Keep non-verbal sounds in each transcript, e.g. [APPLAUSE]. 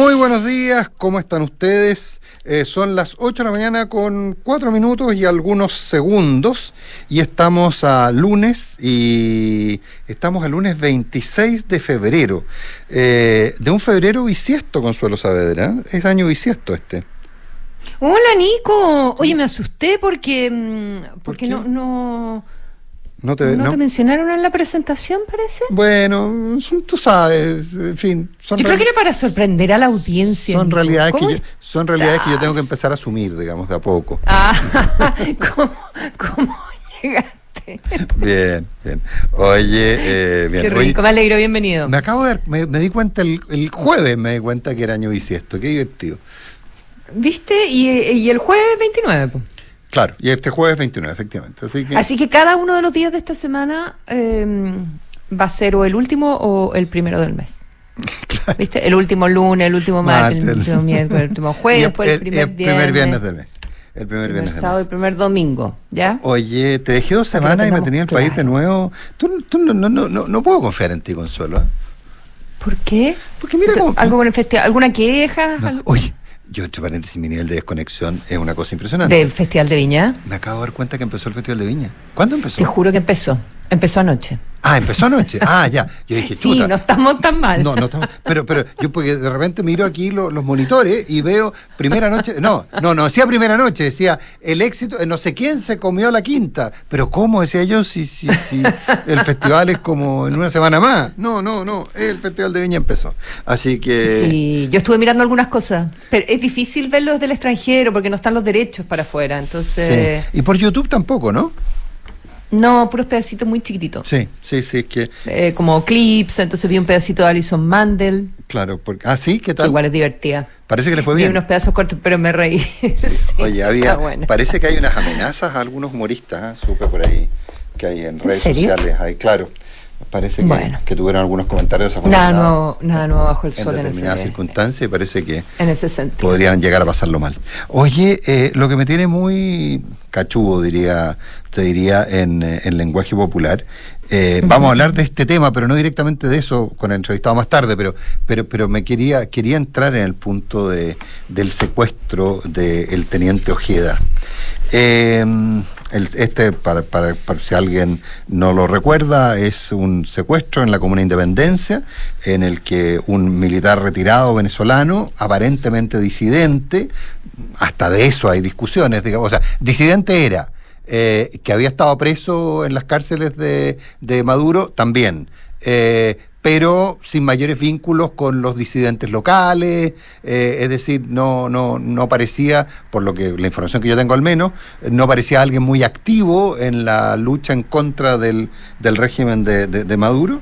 Muy buenos días, ¿cómo están ustedes? Eh, son las 8 de la mañana con 4 minutos y algunos segundos y estamos a lunes y estamos a lunes 26 de febrero. Eh, de un febrero bisiesto, Consuelo Saavedra. Es año bisiesto este. Hola Nico, oye me asusté porque mm, porque no, no no te, ¿No, te mencionaron en la presentación, parece? Bueno, tú sabes, en fin. Son yo creo que era para sorprender a la audiencia. Son realidades, que yo, son realidades que yo tengo que empezar a asumir, digamos, de a poco. Ah, [LAUGHS] ¿cómo, cómo llegaste? Bien, bien. Oye, eh, bien. Qué rico, me alegro, bienvenido. Me acabo de me, me, di cuenta el, el, jueves, me di cuenta que era año bisiesto, qué divertido. ¿Viste? Y, y el jueves 29, pues. Claro, y este jueves 29, efectivamente. Así que, cada uno de los días de esta semana eh, va a ser o el último o el primero del mes. Claro. ¿Viste? El último lunes, el último martes, el último miércoles, el último [LAUGHS] jueves, después el, primer, el primer viernes del mes. El primer viernes. El sábado, el primer domingo, ¿ya? Oye, te dejé dos semanas y me tenía en el claro. país de nuevo. Tú, tú no, no, no, no, puedo confiar en ti, Consuelo. ¿eh? ¿Por qué? Porque mira cómo... ¿Algo con el festival? ¿Alguna queja? No, oye, yo, entre paréntesis, mi nivel de desconexión es una cosa impresionante. ¿Del Festival de Viña? Me acabo de dar cuenta que empezó el Festival de Viña. ¿Cuándo empezó? Te juro que empezó. Empezó anoche. Ah, empezó anoche. Ah, ya. Yo dije, [LAUGHS] sí, no estamos tan mal. No, no estamos. Pero, pero yo porque de repente miro aquí lo, los monitores y veo primera noche. No, no, no decía primera noche, decía el éxito, no sé quién se comió la quinta. Pero ¿cómo decía yo si, si, si el festival es como en una semana más? No, no, no. El Festival de Viña empezó. Así que. Sí, yo estuve mirando algunas cosas. Pero es difícil verlos del extranjero porque no están los derechos para afuera. Entonces. Sí. Y por YouTube tampoco, ¿no? No, puros pedacitos muy chiquititos. Sí, sí, sí, es que... Eh, como clips, entonces vi un pedacito de Alison Mandel. Claro, porque... ah, sí, ¿qué tal? Igual es divertida. Parece que le fue bien. Vi unos pedazos cortos, pero me reí. [LAUGHS] Sí. Sí, Oye, había... Bueno. Parece que hay unas amenazas a algunos humoristas, ¿eh? supe por ahí, que hay en redes ¿En serio? sociales. Hay, claro. Parece que, Bueno. que tuvieron algunos comentarios Nada nuevo, nada nuevo bajo el en sol en determinadas ese, circunstancias y parece que en ese sentido. podrían llegar a pasarlo mal. Oye, eh, lo que me tiene muy cachudo, diría, te diría en, eh, en lenguaje popular, eh, vamos a hablar de este tema, pero no directamente de eso con el entrevistado más tarde, pero, pero, pero me quería, quería entrar en el punto de, del secuestro del teniente Ojeda. Eh, este, para, para- para si alguien no lo recuerda, es un secuestro en la Comuna Independencia, en el que un militar retirado venezolano, aparentemente disidente, hasta de eso hay discusiones, digamos, o sea, disidente era, eh, que había estado preso en las cárceles de, de Maduro, también. Eh, pero sin mayores vínculos con los disidentes locales, eh, es decir, no, no, no parecía, por lo que la información que yo tengo al menos, no parecía alguien muy activo en la lucha en contra del, del régimen de, de- Maduro.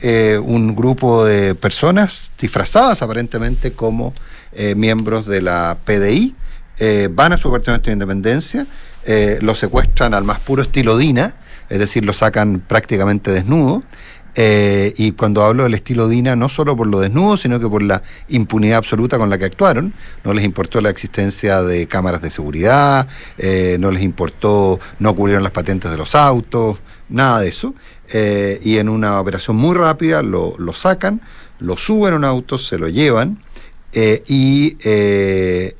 Eh, un grupo de personas disfrazadas aparentemente como eh, miembros de la PDI van a su apartamento de independencia, eh, lo secuestran al más puro estilo Dina, es decir, lo sacan prácticamente desnudo. Eh, y cuando hablo del estilo Dina, no solo por lo desnudo, sino que por la impunidad absoluta con la que actuaron. No les importó la existencia de cámaras de seguridad, eh, no les importó, no cubrieron las patentes de los autos, nada de eso. Eh, y en una operación muy rápida lo, lo sacan, lo suben a un auto, se lo llevan eh, y,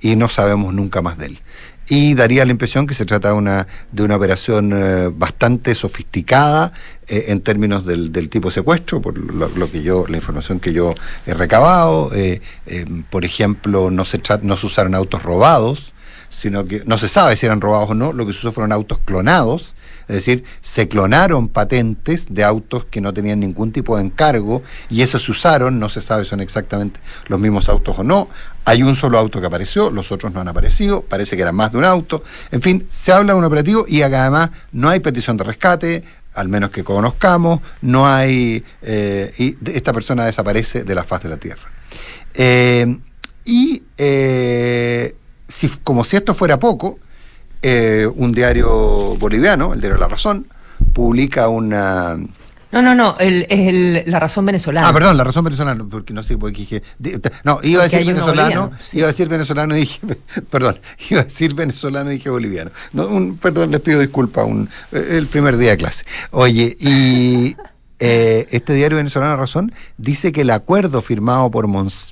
y no sabemos nunca más de él. Y daría la impresión que se trata de una, de una operación eh, bastante sofisticada eh, en términos del, del tipo de secuestro, por lo, que yo, la información que yo he recabado. Eh, eh, por ejemplo, no se, no se usaron autos robados, sino que no se sabe si eran robados o no, lo que se usó fueron autos clonados, es decir, se clonaron patentes de autos que no tenían ningún tipo de encargo y esos usaron, no se sabe si son exactamente los mismos autos o no. Hay un solo auto que apareció, los otros no han aparecido, parece que era más de un auto. En fin, se habla de un operativo y además no hay petición de rescate, al menos que conozcamos, no hay... eh, y esta persona desaparece de la faz de la Tierra. Eh, y eh, si, como si esto fuera poco, eh, un diario boliviano, el diario La Razón, publica una... No, no, no, el, la razón venezolana. Ah, perdón, la razón venezolana, porque no sé por qué dije. No, iba a Porque decir venezolano, boliviano, iba a decir venezolano y dije. [LAUGHS] Perdón, iba a decir venezolano y dije boliviano. No, un, perdón, les pido disculpas, un, eh, el primer día de clase. Oye, y, [LAUGHS] Eh, este diario venezolano Razón dice que el acuerdo firmado por,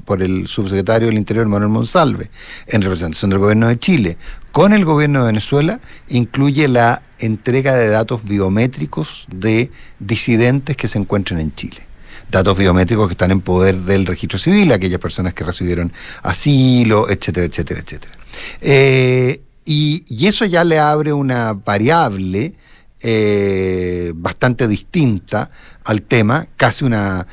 por el subsecretario del Interior Manuel Monsalve en representación del gobierno de Chile con el gobierno de Venezuela incluye la entrega de datos biométricos de disidentes que se encuentran en Chile datos biométricos que están en poder del registro civil, aquellas personas que recibieron asilo, etcétera, etcétera, etcétera. Eh, y, eso ya le abre una variable eh, bastante distinta al tema, casi una,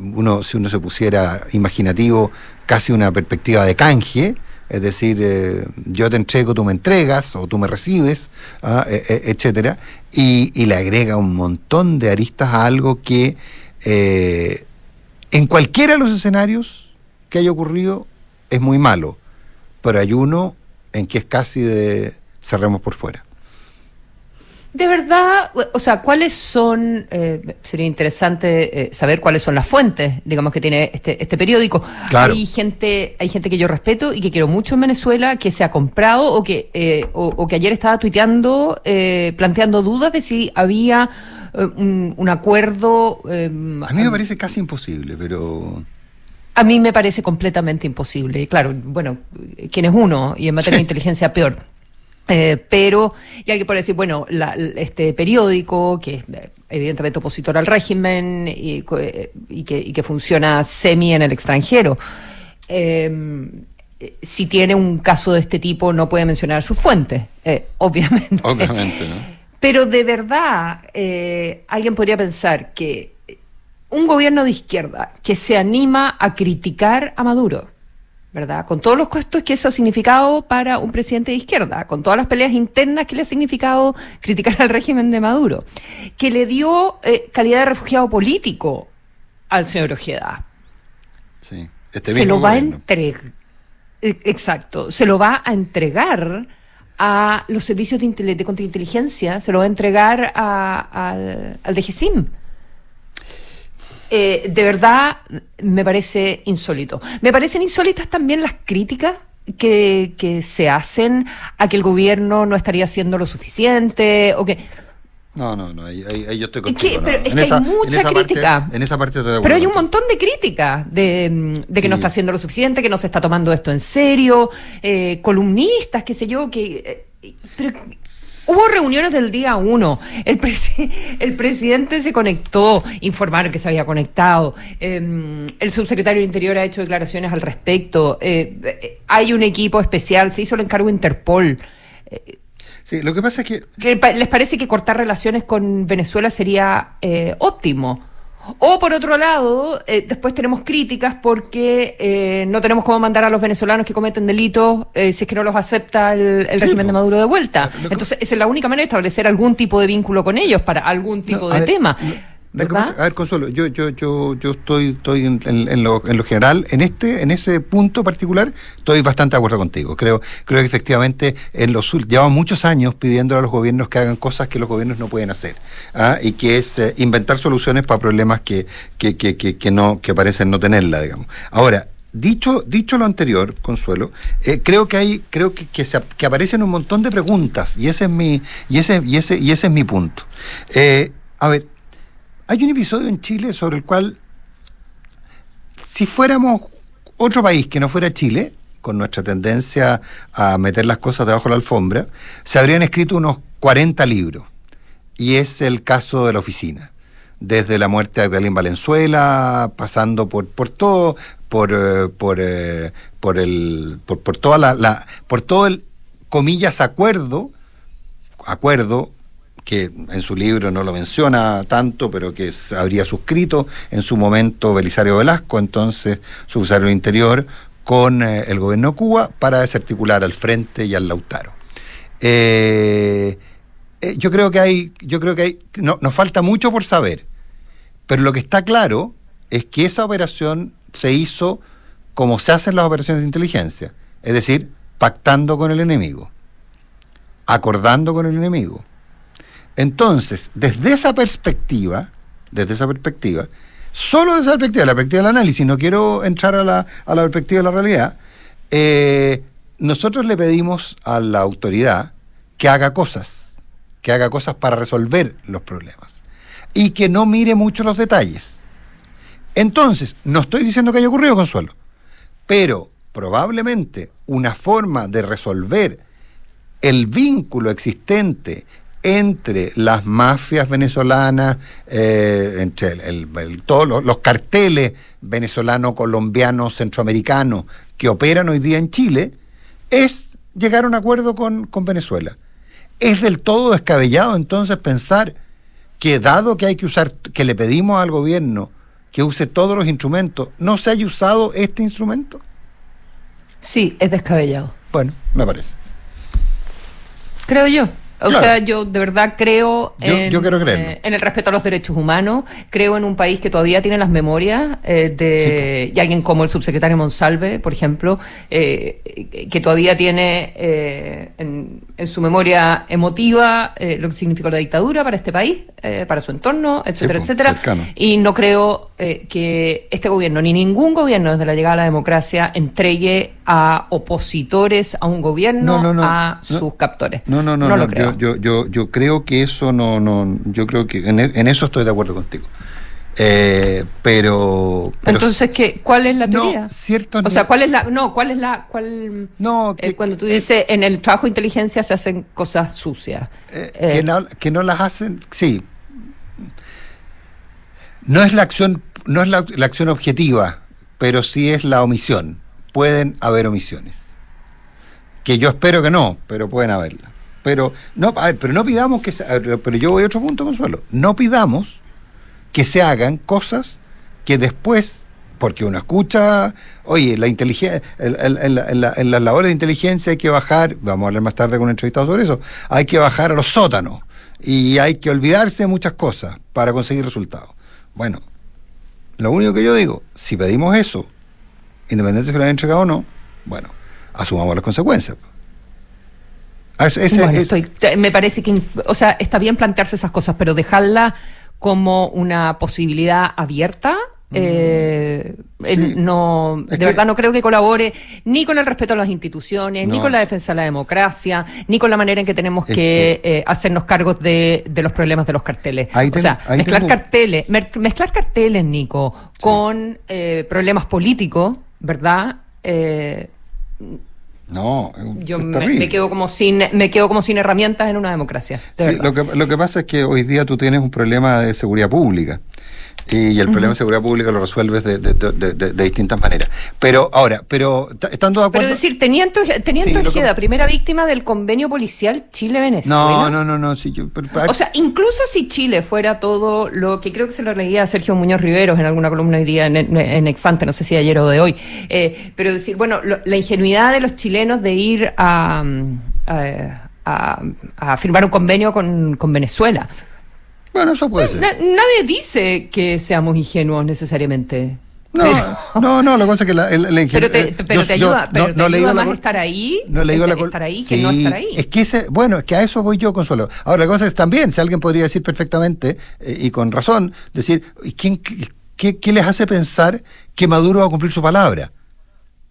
uno, si uno se pusiera imaginativo, casi una perspectiva de canje, es decir, eh, yo te entrego, tú me entregas o tú me recibes, ah, e, e, etcétera, y, y, le agrega un montón de aristas a algo que eh, en cualquiera de los escenarios que haya ocurrido es muy malo, pero hay uno en que es casi de cerremos por fuera. De verdad, o sea, ¿cuáles son, eh, sería interesante eh, saber cuáles son las fuentes, digamos, que tiene este, este periódico? Hay gente, hay gente que yo respeto y que quiero mucho en Venezuela que se ha comprado o que, eh, o, que ayer estaba tuiteando, planteando dudas de si había un, acuerdo. a mí me parece casi imposible, pero. A mí me parece completamente imposible. Claro, bueno, ¿quién es uno? Y en materia de inteligencia peor. Eh, pero, y alguien puede decir, bueno, este periódico, que es eh, evidentemente opositor al régimen y, eh, que, funciona semi en el extranjero, si tiene un caso de este tipo no puede mencionar sus fuentes, [LAUGHS] obviamente. Obviamente, ¿no? Pero de verdad, alguien podría pensar que un gobierno de izquierda que se anima a criticar a Maduro, ¿verdad? Con todos los costos que eso ha significado para un presidente de izquierda, con todas las peleas internas que le ha significado criticar al régimen de Maduro, que le dio eh, calidad de refugiado político al señor Ojeda. Sí, este se lo va a entregar. Eh, exacto, se lo va a entregar a los servicios de, contrainteligencia, se lo va a entregar al, al DGCIM. Eh, de verdad me parece insólito. Me parecen insólitas también las críticas que, que se hacen a que el gobierno no estaría haciendo lo suficiente o que... No, no, no, ahí, yo estoy contigo. pero es que hay mucha crítica. en esa parte Pero hay un montón de crítica de, de que no está haciendo lo suficiente, que no se está tomando esto en serio, eh, columnistas, qué sé yo, que... Eh, pero Hubo reuniones del día uno. El, [LAUGHS] el presidente se conectó, informaron que se había conectado. Em, el subsecretario de Interior ha hecho declaraciones al respecto. Eh, eh, hay un equipo especial, se hizo el encargo Interpol. sí, lo que pasa es que... ¿Les parece que cortar relaciones con Venezuela sería eh, óptimo? O por otro lado, eh, después tenemos críticas porque eh, no tenemos cómo mandar a los venezolanos que cometen delitos eh, si es que no los acepta el, régimen de Maduro de vuelta. Entonces, esa es la única manera de establecer algún tipo de vínculo con ellos para algún tipo de tema a ver, Consuelo, yo, yo, yo, yo estoy, estoy en, lo, en lo general, en este, en ese punto particular, estoy bastante de acuerdo contigo. Creo, creo que efectivamente en los llevamos muchos años pidiendo a los gobiernos que hagan cosas que los gobiernos no pueden hacer. ¿ah? Y que es eh, inventar soluciones para problemas que, que, que, que, no, que parecen no tenerla, digamos. Ahora, Dicho, dicho lo anterior, Consuelo, eh, creo que hay, creo que, que, se, que, aparecen un montón de preguntas y ese es mi, y ese, y ese, y ese es mi punto. Eh, a ver, hay un episodio en Chile sobre el cual, si fuéramos otro país que no fuera Chile, con nuestra tendencia a meter las cosas debajo de la alfombra, se habrían escrito unos 40 libros. Y es el caso de la oficina. Desde la muerte de Agdalín Valenzuela, pasando por, por todo, por, eh, por, eh, por, el, por, toda la, la, por todo el, comillas, acuerdo, acuerdo que en su libro no lo menciona tanto, pero que habría suscrito en su momento Belisario Velasco, entonces subsecretario del Interior, con eh, el gobierno de Cuba para desarticular al Frente y al Lautaro. Eh, eh, yo creo que hay, yo creo que hay, no, nos falta mucho por saber, pero lo que está claro es que esa operación se hizo como se hacen las operaciones de inteligencia, es decir, pactando con el enemigo, acordando con el enemigo entonces, desde esa perspectiva, desde esa perspectiva, solo desde esa perspectiva, la perspectiva del análisis, no quiero entrar a la, a la perspectiva de la realidad, eh, nosotros le pedimos a la autoridad que haga cosas, que haga cosas para resolver los problemas. y que no mire mucho los detalles. Entonces, no estoy diciendo que haya ocurrido, Consuelo, pero probablemente una forma de resolver el vínculo existente entre las mafias venezolanas, eh, entre todos los, carteles venezolano, colombiano, centroamericano que operan hoy día en Chile, es llegar a un acuerdo con, con Venezuela. Es del todo descabellado entonces pensar que dado que hay que usar, que le pedimos al gobierno que use todos los instrumentos, ¿no se haya usado este instrumento? Sí, es descabellado. Bueno, me parece. Creo yo. O sea, yo de verdad creo en, eh, en, el respeto a los derechos humanos, creo en un país que todavía tiene las memorias eh, de y alguien como el subsecretario Monsalve, por ejemplo, eh, que todavía tiene en, en, su memoria emotiva lo que significó la dictadura para este país, para su entorno, etcétera, etcétera. Y no creo que este gobierno, ni ningún gobierno desde la llegada a la democracia, entregue a opositores a un gobierno a sus captores. No, no, no, no, lo creo. Yo, yo, yo, creo que eso no, no, yo creo que en, en eso estoy de acuerdo contigo. Eh, pero, entonces qué cuál es la teoría no, cierto o sea cuál es la no cuál es la cuál no eh, cuando tú dices en el trabajo de inteligencia se hacen cosas sucias eh, que, no, que no las hacen sí no es la acción no es la, la acción objetiva pero sí es la omisión pueden haber omisiones. Que yo espero que no, pero pueden haberla. Pero no, pero no pidamos que pero yo voy a otro punto, Consuelo. No pidamos que se hagan cosas que después, porque uno escucha, oye, la inteligencia, en, las labores de inteligencia hay que bajar, vamos a hablar más tarde con un entrevistado sobre eso, hay que bajar a los sótanos y hay que olvidarse de muchas cosas para conseguir resultados. Bueno, lo único que yo digo, si pedimos eso independiente de si lo han entregado o no, bueno, asumamos las consecuencias. Ah, me parece que, o sea, está bien plantearse esas cosas, pero dejarla como una posibilidad abierta eh, no, de verdad no creo que colabore ni con el respeto a las instituciones, ni con la defensa de la democracia, ni con la manera en que tenemos que, eh, hacernos cargos de, los problemas de los carteles. o sea, mezclar carteles, mezclar carteles, Nico, con eh, problemas políticos ¿verdad? No, yo me, quedo como sin me quedo como sin herramientas en una democracia. lo que, lo que pasa es que hoy día tú tienes un problema de seguridad pública y el problema de seguridad pública lo resuelves de, de, de, de, distintas maneras. Pero ahora, pero estando de acuerdo. Pero decir, teniendo, teniendo Ojeda, primera víctima del convenio policial Chile-Venezuela. No, no, no, no. Sí, yo, o sea, incluso si Chile fuera todo lo que creo que se lo leía a Sergio Muñoz Riveros en alguna columna hoy día en, en, Exante, no sé si ayer o de hoy. Eh, pero decir, bueno, la ingenuidad de los chilenos de ir a, a, a firmar un convenio con, con Venezuela. Bueno, eso puede ser. nadie dice que seamos ingenuos necesariamente. No, [LAUGHS] no, no, lo que pasa es que la, la, Pero te, pero te ayuda, pero no, te ayuda más estar ahí, no le digo la, estar ahí que no estar ahí. Es que ese, bueno, es que a eso voy yo, Consuelo. Ahora, la cosa es también, si alguien podría decir perfectamente, eh, y con razón, decir, ¿quién, qué, ¿qué les hace pensar que Maduro va a cumplir su palabra?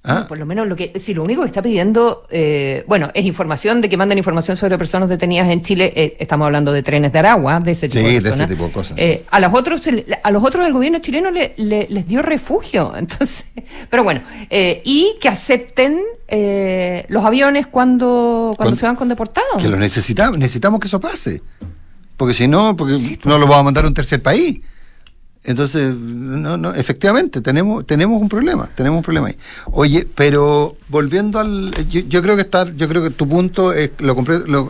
¿Ah? por lo menos lo que, si lo único que está pidiendo, eh, bueno, es información de que manden información sobre personas detenidas en Chile. Eh, estamos hablando de trenes de Aragua, de ese tipo de cosas. de ese tipo de cosas. Eh, a los otros, a los otros el gobierno chileno le, les dio refugio, [LAUGHS] entonces, pero bueno, y que acepten los aviones cuando, cuando se van con deportados. Que lo necesitamos, necesitamos que eso pase, porque si no, porque no lo vamos a mandar a un tercer país. Entonces, no, no, efectivamente, tenemos, tenemos un problema, tenemos un problema ahí. Oye, pero volviendo al, yo, creo que estar, yo creo que tu punto es, lo,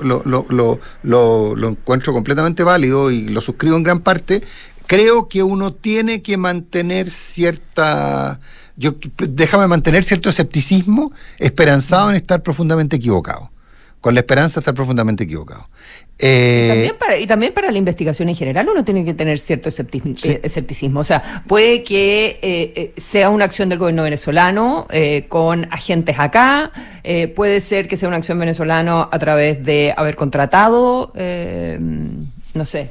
lo, lo, encuentro completamente válido y lo suscribo en gran parte. Creo que uno tiene que mantener cierta, yo déjame mantener cierto escepticismo, esperanzado en estar profundamente equivocado con la esperanza de estar profundamente equivocado. Eh, y, también para, y, también para, la investigación en general uno tiene que tener cierto eh, escepticismo. O sea, puede que eh, sea una acción del gobierno venezolano con agentes acá, puede ser que sea una acción venezolana a través de haber contratado, no sé,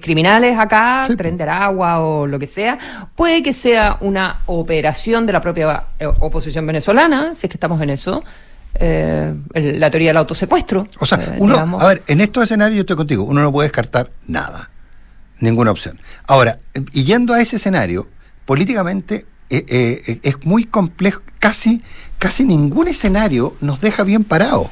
criminales acá, prender agua o lo que sea. Puede que sea una operación de la propia oposición venezolana, si es que estamos en eso. Eh, la teoría del autosecuestro. O sea, eh, uno, a ver, en estos escenarios yo estoy contigo, uno no puede descartar nada. Ninguna opción. Ahora, y yendo a ese escenario, políticamente eh, eh, es muy complejo, casi, casi ningún escenario nos deja bien parados.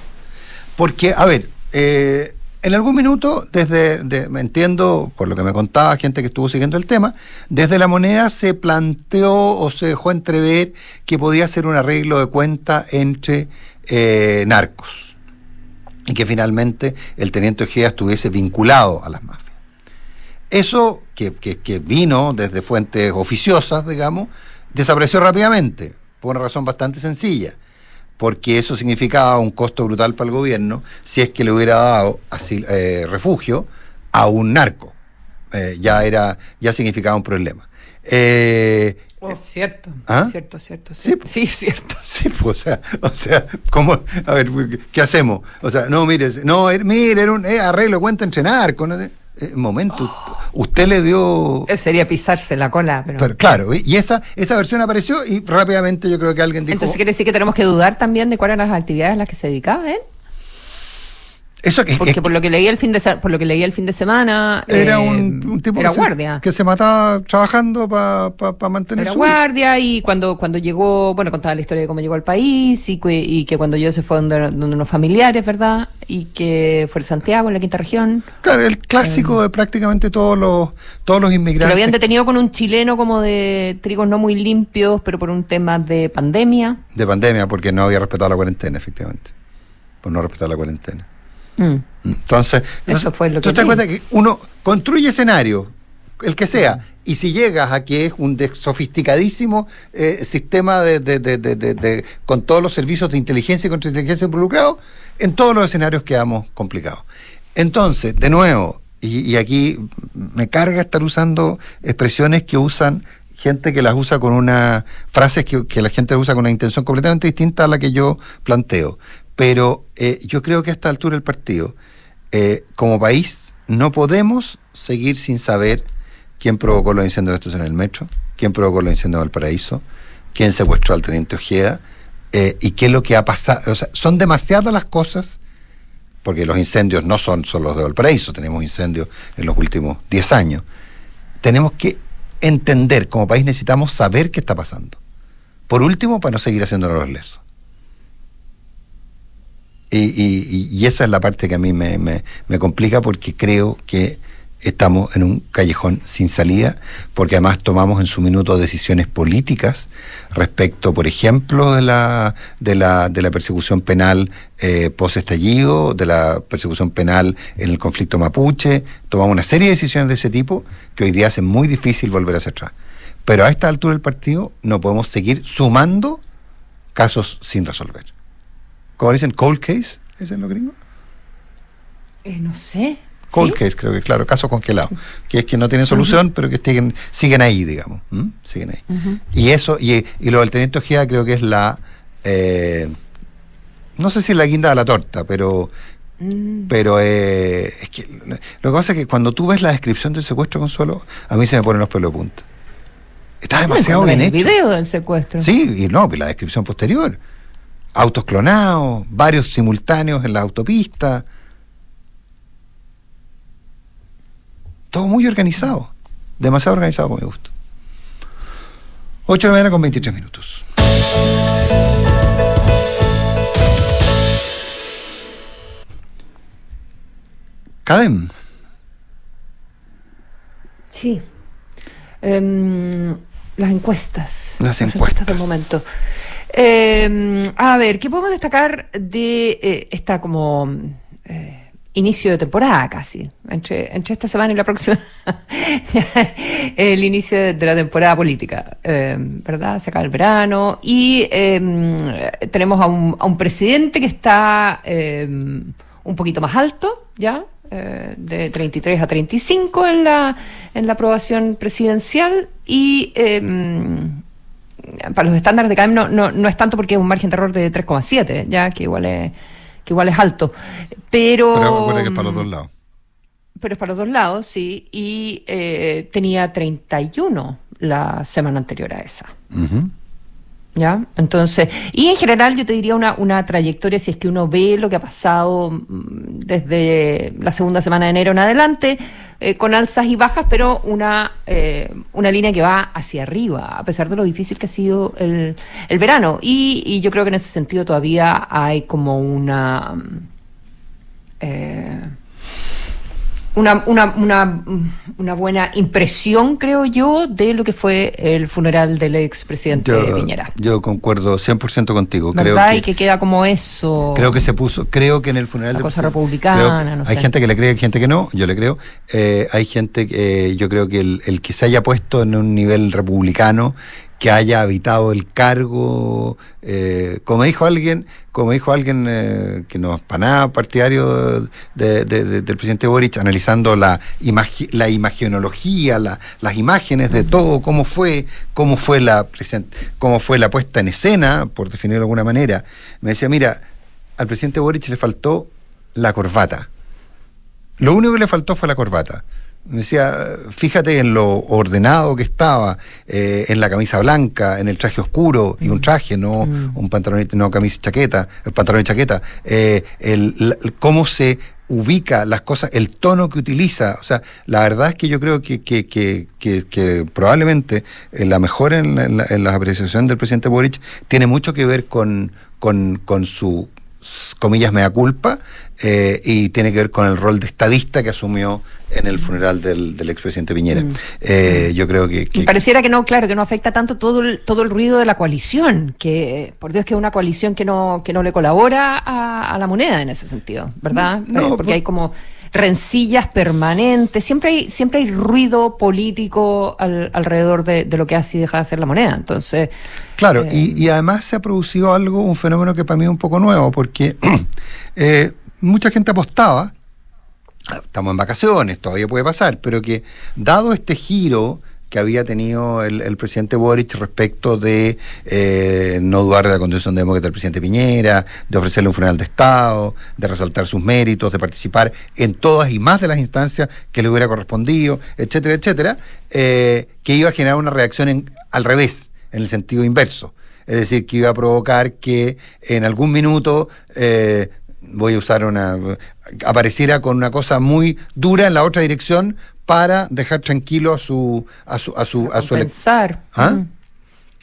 Porque, a ver, eh, en algún minuto, desde, me entiendo, por lo que me contaba gente que estuvo siguiendo el tema, desde la moneda se planteó o se dejó entrever que podía ser un arreglo de cuenta entre narcos y que finalmente el teniente Ojeda estuviese vinculado a las mafias. Eso, que, vino desde fuentes oficiosas, digamos, desapareció rápidamente, por una razón bastante sencilla, porque eso significaba un costo brutal para el gobierno si es que le hubiera dado eh, refugio a un narco. Eh, ya era, ya significaba un problema. Eh, oh, cierto, ¿Ah? cierto, cierto, Sí, sí, cierto. Sí, pues, o sea, o sea, ¿cómo? A ver, ¿qué hacemos? O sea, no, mire, no, mire, era un arreglo de cuenta entre narcos. Eh, momento, usted le dio... Sería pisarse la cola. Pero, claro, y esa, esa versión apareció y rápidamente yo creo que alguien dijo... Entonces quiere decir que tenemos que dudar también de cuáles eran las actividades a las que se dedicaba él. Eso que, Porque por lo que leí el fin de por lo que leí el fin de semana era un, eh, tipo era que, guardia. Se, que se mataba trabajando para pa, mantener era guardia y cuando cuando llegó bueno contaba la historia de cómo llegó al país y, y que cuando yo se fue donde, donde, unos familiares verdad y que fue en Santiago en la quinta región. Claro el clásico eh, de prácticamente todos los todos los inmigrantes lo habían detenido con un chileno como de trigos no muy limpios pero por un tema de pandemia. De pandemia porque no había respetado la cuarentena efectivamente. Por no respetar la cuarentena Mm. Entonces, Eso fue lo que te cuenta que uno construye escenario, el que sea, y si llegas a que es un sofisticadísimo eh, sistema de, con todos los servicios de inteligencia y contrainteligencia involucrados, en todos los escenarios quedamos complicados. Entonces, de nuevo, y, aquí me carga estar usando expresiones que usan gente que las usa con una frases que, que la gente usa con una intención completamente distinta a la que yo planteo. Pero eh, yo creo que a esta altura del partido, eh, como país, no podemos seguir sin saber quién provocó los incendios de la estación del metro, quién provocó los incendios de Valparaíso, quién secuestró al teniente Ojeda eh, y qué es lo que ha pasado. O sea, son demasiadas las cosas, porque los incendios no son solo los de Valparaíso, tenemos incendios en los últimos 10 años. Tenemos que entender, como país necesitamos saber qué está pasando. Por último, para no seguir haciéndonos los lesos. Y, esa es la parte que a mí me, complica porque creo que estamos en un callejón sin salida, porque además tomamos en su minuto decisiones políticas respecto, por ejemplo, de la, de la, de la persecución penal eh, post-estallido, de la persecución penal en el conflicto mapuche, tomamos una serie de decisiones de ese tipo que hoy día hacen muy difícil volver hacia atrás. Pero a esta altura del partido no podemos seguir sumando casos sin resolver como dicen, cold case, ¿es en lo gringo? Eh, no sé. Cold case, creo que, claro, caso congelado, [LAUGHS] que es que no tienen solución, pero que siguen, siguen ahí, digamos. Siguen ahí. Y eso, y, lo del teniente Ojeda creo que es la. Eh, no sé si es la guinda de la torta, pero. Mm. Pero eh, es que lo que pasa es que cuando tú ves la descripción del secuestro, Consuelo, a mí se me ponen los pelos de punta. Está demasiado bien hecho. El video del secuestro. Sí, y no, la descripción posterior autos clonados, varios simultáneos en la autopista. Todo muy organizado, demasiado organizado por mi gusto. 8 de la mañana con 23 minutos. Cadem. Sí. Em, las encuestas. Las, encuestas. del momento. Eh, a ver, ¿qué podemos destacar de eh, esta como eh, inicio de temporada casi? Entre, esta semana y la próxima, [LAUGHS] el inicio de, la temporada política, eh, ¿verdad? Se acaba el verano y em, tenemos a un, presidente que está em, un poquito más alto, ¿ya? Eh, de 33 a 35 en la, en la aprobación presidencial y em, para los estándares de CAEM no, no, es tanto porque es un margen de error de 3,7, ya que igual es que igual es alto. Pero, pero que es para los dos lados. Pero es para los dos lados, sí, y eh, tenía 31 la semana anterior a esa. ¿Ya? Entonces, y en general yo te diría una, una trayectoria, si es que uno ve lo que ha pasado mm, desde la segunda semana de enero en adelante, eh, con alzas y bajas, pero una, eh, una línea que va hacia arriba, a pesar de lo difícil que ha sido el, el verano. Y, y yo creo que en ese sentido todavía hay como una... Mm, eh, una, una, una, una, buena impresión, creo yo, de lo que fue el funeral del expresidente Piñera. Yo concuerdo 100% contigo. ¿Verdad? Creo que, y que queda como eso. Creo que se puso, creo que en el funeral la cosa republicana, no Hay gente que le cree, hay gente que no, yo le creo. Eh, hay gente, que eh, yo creo que el, el que se haya puesto en un nivel republicano que haya habitado el cargo, eh, como dijo alguien, como dijo alguien eh, que no es para nada partidario del presidente Boric, analizando la, la imagenología, las imágenes de todo, cómo fue, cómo fue la cómo fue la puesta en escena, por definirlo de alguna manera, me decía, mira, al presidente Boric le faltó la corbata. Lo único que le faltó fue la corbata decía, fíjate en lo ordenado que estaba, eh, en la camisa blanca, en el traje oscuro, y un mm. traje, no mm. un pantalón, no camisa y chaqueta, el pantalón y chaqueta, eh, el, cómo se ubica las cosas, el tono que utiliza. O sea, la verdad es que yo creo que, que, que, que, probablemente eh, la mejor en, en, la, apreciación del presidente Boric tiene mucho que ver con, con, con su comillas, mea culpa, eh, y tiene que ver con el rol de estadista que asumió en el funeral del, del expresidente Piñera. Mm. Eh, yo creo que, Pareciera que no, claro, que no afecta tanto todo el, todo el ruido de la coalición, que por Dios que es una coalición que no, que no le colabora a, la moneda en ese sentido, ¿verdad? No, Porque hay como rencillas permanentes, siempre hay, siempre hay ruido político alrededor de, lo que hace y deja de hacer la moneda. Entonces. Claro, y, eh, además se ha producido algo, un fenómeno que para mí es un poco nuevo, porque [CLEARS THROAT] eh, mucha gente apostaba, estamos en vacaciones, todavía puede pasar, pero que dado este giro que había tenido el, presidente Boric respecto de eh, no dudar de la condición demócrata del presidente Piñera, de ofrecerle un funeral de Estado, de resaltar sus méritos, de participar en todas y más de las instancias que le hubiera correspondido, etcétera, etcétera, eh, que iba a generar una reacción al revés, en el sentido inverso. Es decir, que iba a provocar que en algún minuto eh, voy a usar una, apareciera con una cosa muy dura en la otra dirección para dejar tranquilo a su a su a su a compensar. ¿Ah? Mm.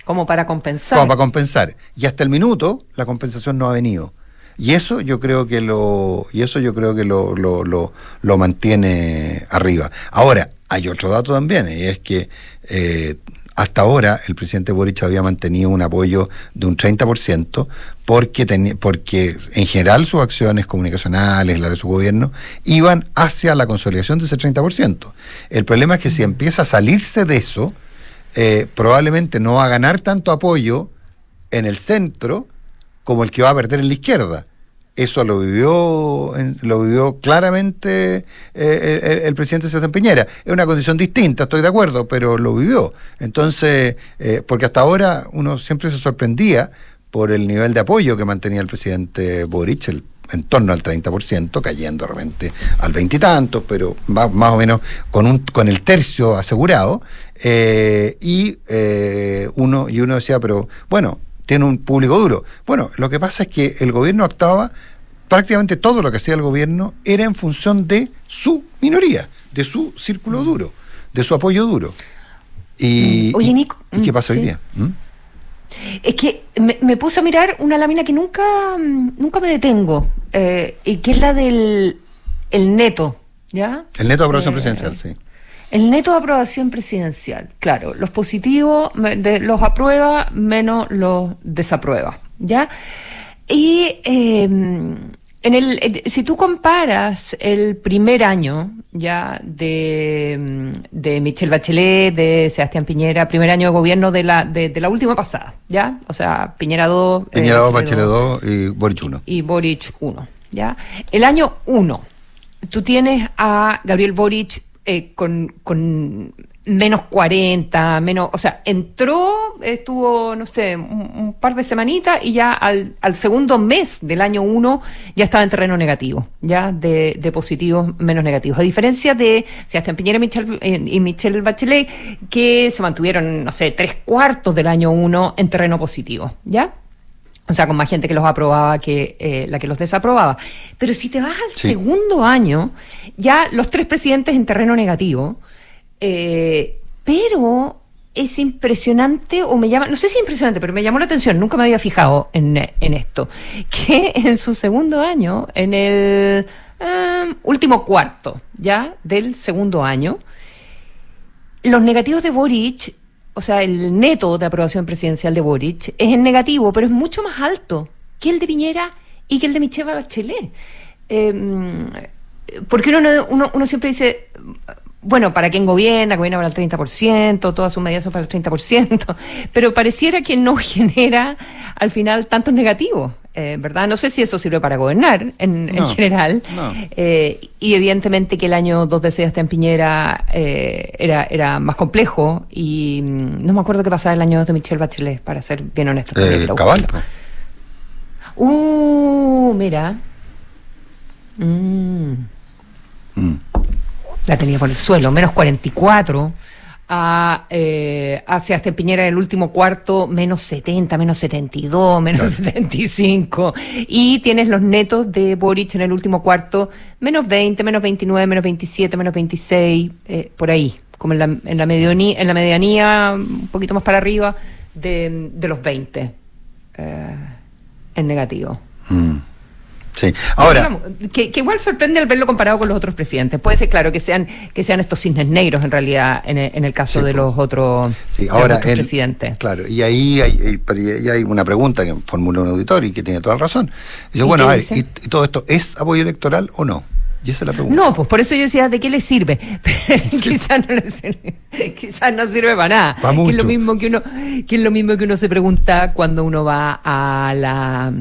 Como para compensar. Como para compensar. Y hasta el minuto la compensación no ha venido. Y eso yo creo que lo y eso yo creo que lo, lo, lo, lo mantiene arriba. Ahora, hay otro dato también, y es que eh, hasta ahora el presidente Boric había mantenido un apoyo de un 30% porque, porque en general sus acciones comunicacionales, las de su gobierno, iban hacia la consolidación de ese 30%. El problema es que si empieza a salirse de eso, eh, probablemente no va a ganar tanto apoyo en el centro como el que va a perder en la izquierda. Eso lo vivió, lo vivió claramente eh, el, presidente César Piñera. Es una condición distinta, estoy de acuerdo, pero lo vivió. Entonces, eh, porque hasta ahora uno siempre se sorprendía por el nivel de apoyo que mantenía el presidente Boric, el, en torno al 30%, cayendo realmente al veintitantos, pero más, más, o menos con, un, con el tercio asegurado. Eh, y, uno, y uno decía, pero bueno, tiene un público duro. Bueno, lo que pasa es que el gobierno actuaba, prácticamente todo lo que hacía el gobierno era en función de su minoría, de su círculo mm. duro, de su apoyo duro. Y, mm. Oye, Nico, ¿y, qué pasa hoy día? ¿Mm? Es que me, puse a mirar una lámina que nunca, nunca me detengo, eh, y que es la del el neto, ¿ya? El neto de aprobación eh, presidencial, sí. El neto de aprobación presidencial, claro, los positivos los aprueba menos los desaprueba, ¿ya? Y em, en el, si tú comparas el primer año ya de, de Michelle Bachelet, de Sebastián Piñera, primer año de gobierno de la, de, la última pasada, ¿ya? O sea, Piñera 2. Piñera 2, Bachelet 2 y Boric 1. Y, y Boric 1, ¿ya? El año 1, tú tienes a Gabriel Boric eh, con, con menos 40, menos, o sea, entró, estuvo, no sé, un, par de semanitas y ya al, al, segundo mes del año 1 ya estaba en terreno negativo, ya de, de positivos menos negativos. A diferencia de Sebastián Piñera y Michelle, eh, y Michelle Bachelet, que se mantuvieron, no sé, tres cuartos del año 1 en terreno positivo, ¿ya? O sea, con más gente que los aprobaba que eh, la que los desaprobaba. Pero si te vas al segundo año, ya los tres presidentes en terreno negativo, eh, pero es impresionante, o me llama, no sé si es impresionante, pero me llamó la atención, nunca me había fijado en, esto, que en su segundo año, en el um, último cuarto, ya, del segundo año, los negativos de Boric o sea, el neto de aprobación presidencial de Boric es en negativo, pero es mucho más alto que el de Piñera y que el de Michelle Bachelet. Eh, porque uno, uno, uno siempre dice, bueno, para quien gobierna, gobierna para el 30%, todas sus medidas son para el 30%, [LAUGHS] pero pareciera que no [LAUGHS] genera al final tantos negativos. Eh, ¿verdad? No sé si eso sirve para gobernar en, general. Eh, y evidentemente que el año 2 de Sebastián Piñera eh, era, era más complejo y mm, no me acuerdo qué pasaba el año 2 de Michelle Bachelet, para ser bien honesto. El cabal. Uh, mira. Mm. Mm. La tenía por el suelo, menos 44 a, eh, hacia este Piñera en el último cuarto, menos 70, menos 72, menos 75. Y tienes los netos de Boric en el último cuarto, menos 20, menos 29, menos 27, menos 26, eh, por ahí, como en la, en la, medianía, en la medianía, un poquito más para arriba, de, de los 20, eh, en negativo. Mm. Sí. Ahora. Que, igual sorprende al verlo comparado con los otros presidentes. Puede ser, claro, que sean, que sean estos cisnes negros en realidad en, el caso de los otros, sí, ahora, presidentes. Claro, y ahí hay, hay, una pregunta que formula un auditor y que tiene toda la razón. Dice, bueno, a ver, ¿y todo esto es apoyo electoral o no? Y esa es la pregunta. No, pues por eso yo decía, ¿de qué le sirve? [LAUGHS] quizás no le sirve, quizás no sirve para nada. Que es lo mismo que uno, que es lo mismo que uno se pregunta cuando uno va a la,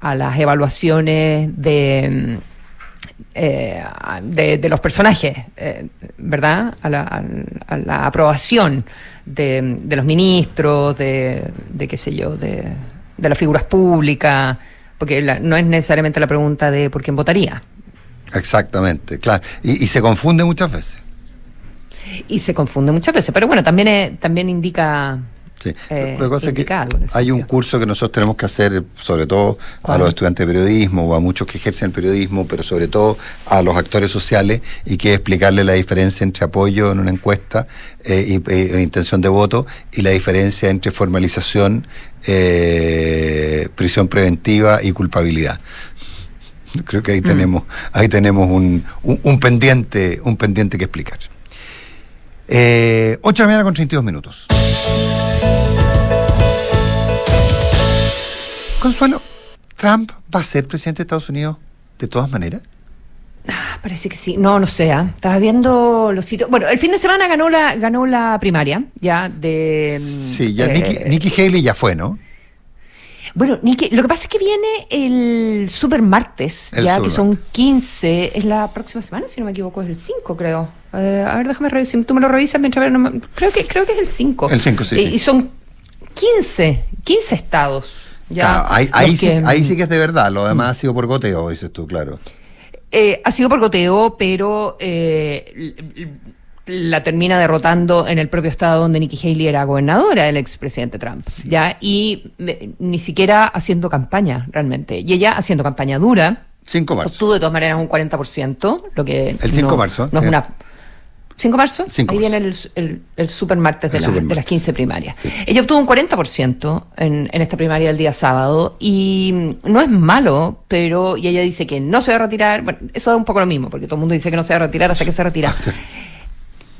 a las evaluaciones de eh, de, los personajes, eh, ¿verdad? A la, a, la aprobación de, de, los ministros, de, de qué sé yo, de, de las figuras públicas, porque no es necesariamente la pregunta de por quién votaría. Exactamente, claro. Y, se confunde muchas veces. Y se confunde muchas veces, pero bueno, también, también indica... Sí. Eh, que hay un curso que nosotros tenemos que hacer, sobre todo a los estudiantes de periodismo o a muchos que ejercen el periodismo, pero sobre todo a los actores sociales, y que es explicarle la diferencia entre apoyo en una encuesta eh, y e intención de voto y la diferencia entre formalización, eh, prisión preventiva y culpabilidad. Creo que ahí mm. tenemos, ahí tenemos un, un, pendiente, un pendiente que explicar. Eh, 8 de la mañana con 32 minutos. Consuelo, ¿Trump va a ser presidente de Estados Unidos de todas maneras? Ah, parece que sí. No, no sé. ¿ah? Estaba viendo los sitios. Bueno, el fin de semana ganó la ganó la primaria ya de. Sí, ya eh, Nikki Haley ya fue, ¿no? Bueno, Niki, lo que pasa es que viene el Super Martes, ya que son 15, es la próxima semana, si no me equivoco, es el 5, creo. Eh, a ver, déjame revisar, tú me lo revisas mientras... No creo, que, creo que es el 5. El 5, sí, Y son 15, 15 estados. Ya, ahí, ahí, sí, ahí sí que es de verdad, lo demás ha sido por goteo, dices tú, claro. Eh, ha sido por goteo, pero eh, la termina derrotando en el propio estado donde Nikki Haley era gobernadora, el expresidente Trump, ¿ya? Y eh, ni siquiera haciendo campaña, realmente. Y ella haciendo campaña dura. 5 marzo. Obtuvo de todas maneras un 40%, lo que... El 5 de marzo. No es una... ¿5 marzo? Ahí viene el, el, el super martes de, de, las 15 primarias. Ella obtuvo un 40% en, en esta primaria el día sábado y no es malo, pero... Y ella dice que no se va a retirar. Bueno, eso es un poco lo mismo, porque todo el mundo dice que no se va a retirar hasta que se retira.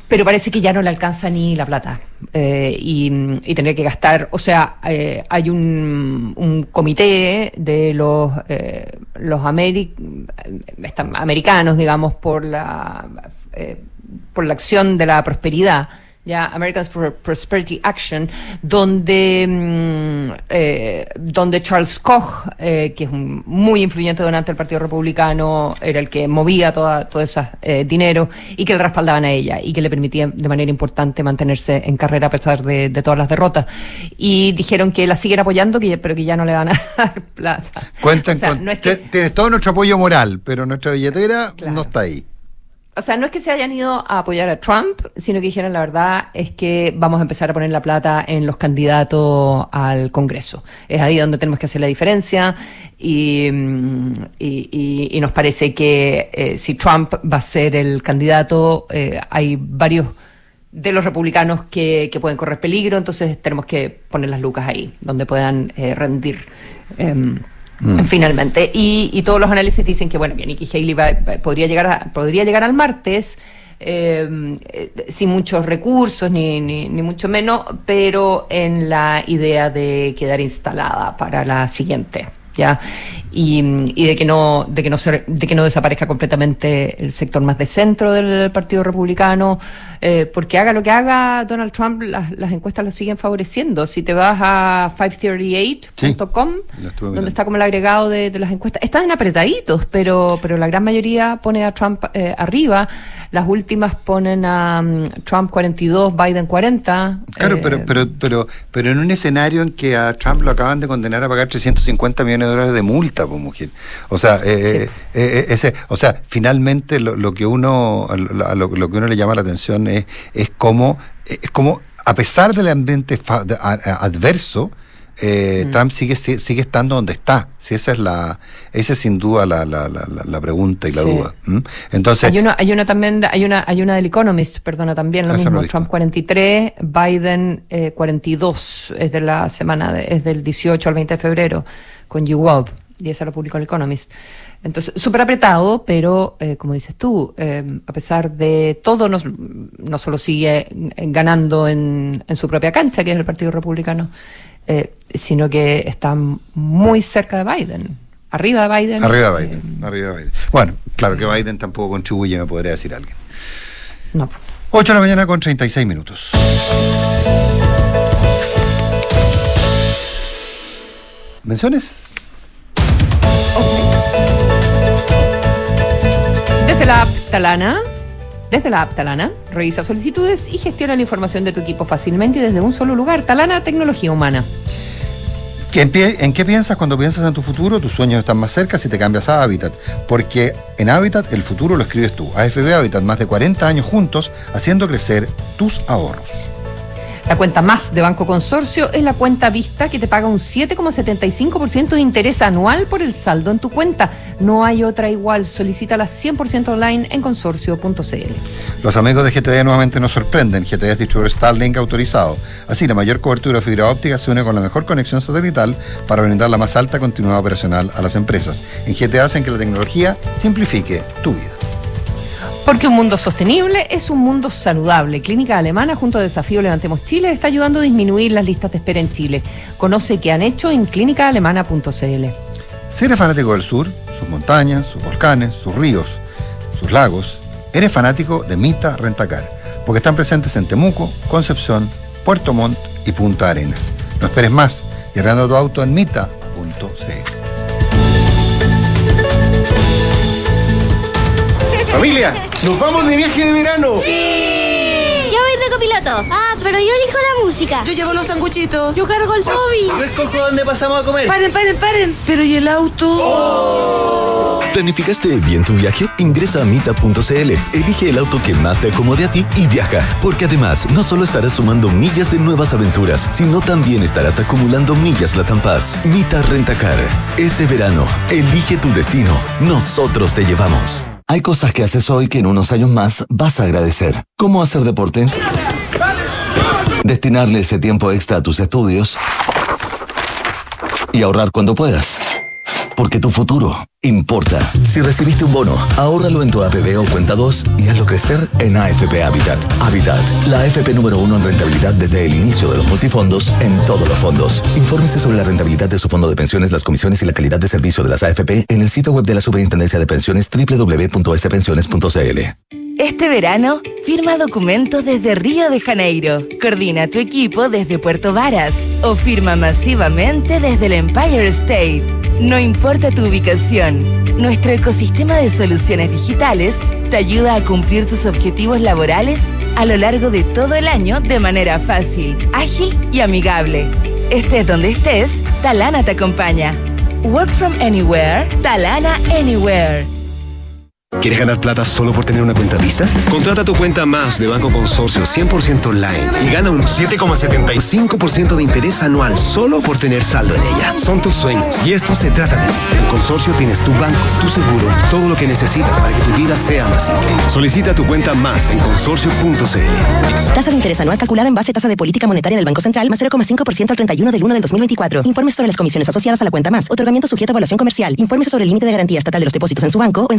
Pero parece que ya no le alcanza ni la plata eh, y, y que gastar, o sea, eh, hay un, un, comité de los eh, los americanos, digamos, por la por la acción de la prosperidad ya Americans for Prosperity Action, donde, mm, eh, donde Charles Koch, eh, que es un muy influyente donante del Partido Republicano, era el que movía toda, todo ese eh, dinero y que le respaldaban a ella y que le permitía de manera importante mantenerse en carrera a pesar de, todas las derrotas. Y dijeron que la siguen apoyando, que, pero que ya no le van a [LAUGHS] dar plata. Cuentan con, tienes todo nuestro apoyo moral, pero nuestra billetera no está ahí o sea, no es que se hayan ido a apoyar a Trump, sino que dijeron la verdad es que vamos a empezar a poner la plata en los candidatos al Congreso. Es ahí donde tenemos que hacer la diferencia y, y, nos parece que eh, si Trump va a ser el candidato, eh, hay varios de los republicanos que, que, pueden correr peligro, entonces tenemos que poner las lucas ahí, donde puedan eh, rendir. Mm. Finalmente. Y, todos los análisis dicen que, bueno, que Nikki Haley podría, llegar podría llegar al martes. Eh, sin muchos recursos, ni, ni, ni, mucho menos, pero en la idea de quedar instalada para la siguiente. ¿ya? Y, y, de que no de que no se, de que no desaparezca completamente el sector más de centro del Partido Republicano eh, porque haga lo que haga Donald Trump las, las encuestas lo siguen favoreciendo. Si te vas a 538.com donde está como el agregado de, de, las encuestas están apretaditos pero pero la gran mayoría pone a Trump eh, arriba. Las últimas ponen a um, Trump 42 Biden 40 claro pero eh, pero pero pero en un escenario en que a Trump lo acaban de condenar a pagar 350 millones de dólares de multa, pues, mujer. O sea, eh, eh, eh, ese, o sea, finalmente lo, que uno, lo, que uno le llama la atención es, es cómo, es como a pesar del ambiente adverso, mm. Trump sigue, sigue estando donde está. Si esa es la, esa es sin duda la, la, la, pregunta y la duda. Entonces hay una, hay una también, hay una, hay una del Economist, perdona también lo mismo. Trump 43, Biden 42 es de la semana, es del 18 al 20 de febrero con YouGov, y eso lo publicó el Economist. Entonces, súper apretado, pero eh, como dices tú, eh, a pesar de todo, no, no solo sigue ganando en, en, su propia cancha, que es el Partido Republicano, eh, sino que está muy cerca de Biden. Arriba de Biden. Arriba de Biden, arriba de Biden. Bueno, claro que Biden tampoco contribuye, me podría decir alguien. No. 8 de la mañana con 36 minutos. ¿Menciones? Desde la app Talana, desde la app Talana, revisa solicitudes y gestiona la información de tu equipo fácilmente desde un solo lugar. Talana, tecnología humana. ¿En, ¿En qué piensas cuando piensas en tu futuro? Tus sueños están más cerca si te cambias a Habitat, porque en Habitat el futuro lo escribes tú. AFB Habitat, más de 40 años juntos, haciendo crecer tus ahorros. La cuenta más de Banco Consorcio es la cuenta Vista que te paga un 7,75% de interés anual por el saldo en tu cuenta. No hay otra igual. Solicítala 100% online en consorcio.cl. Los amigos de GTD nuevamente nos sorprenden. GTD es distribuidor Starlink autorizado. Así, la mayor cobertura de fibra óptica se une con la mejor conexión satelital para brindar la más alta continuidad operacional a las empresas. En GTD hacen que la tecnología simplifique tu vida. Porque un mundo sostenible es un mundo saludable. Clínica Alemana junto a Desafío Levantemos Chile está ayudando a disminuir las listas de espera en Chile. Conoce qué han hecho en clínicaalemana.cl. Si eres fanático del sur, sus montañas, sus volcanes, sus ríos, sus lagos, eres fanático de Mita Rentacar, porque están presentes en Temuco, Concepción, Puerto Montt y Punta Arenas. No esperes más y arrenda tu auto en mita.cl. Familia, nos vamos de viaje de verano. ¡Sí! Yo voy de copiloto. Ah, pero yo elijo la música. Yo llevo los sanguchitos. Yo cargo el Toby. Yo escojo dónde pasamos a comer. Paren, paren, paren. Pero ¿y el auto? Oh. ¿Planificaste bien tu viaje? Ingresa a mita.cl, elige el auto que más te acomode a ti y viaja. Porque además, no solo estarás sumando millas de nuevas aventuras, sino también estarás acumulando millas la Paz. Mita Rentacar. Este verano, elige tu destino. Nosotros te llevamos. Hay cosas que haces hoy que en unos años más vas a agradecer. ¿Cómo hacer deporte? Destinarle ese tiempo extra a tus estudios y ahorrar cuando puedas. Porque tu futuro importa. Si recibiste un bono, ahórralo en tu APB o cuenta 2 y hazlo crecer en AFP Habitat. Habitat, la AFP número uno en rentabilidad desde el inicio de los multifondos en todos los fondos. Infórmese sobre la rentabilidad de su fondo de pensiones, las comisiones y la calidad de servicio de las AFP en el sitio web de la Superintendencia de Pensiones www.spensiones.cl. Este verano, firma documentos desde Río de Janeiro, coordina tu equipo desde Puerto Varas o firma masivamente desde el Empire State. No importa tu ubicación, nuestro ecosistema de soluciones digitales te ayuda a cumplir tus objetivos laborales a lo largo de todo el año de manera fácil, ágil y amigable. Estés donde estés, Talana te acompaña. Work from anywhere, Talana Anywhere. ¿Quieres ganar plata solo por tener una cuenta Visa? Contrata tu cuenta más de Banco Consorcio 100% online y gana un 7,75% de interés anual solo por tener saldo en ella. Son tus sueños y esto se trata de ti. En Consorcio tienes tu banco, tu seguro, todo lo que necesitas para que tu vida sea más simple. Solicita tu cuenta más en consorcio.cl. Tasa de interés anual calculada en base a tasa de política monetaria del Banco Central más 0,5% al 31 del 1 del 2024. Informes sobre las comisiones asociadas a la cuenta más. Otorgamiento sujeto a evaluación comercial. Informes sobre el límite de garantía estatal de los depósitos en su banco o en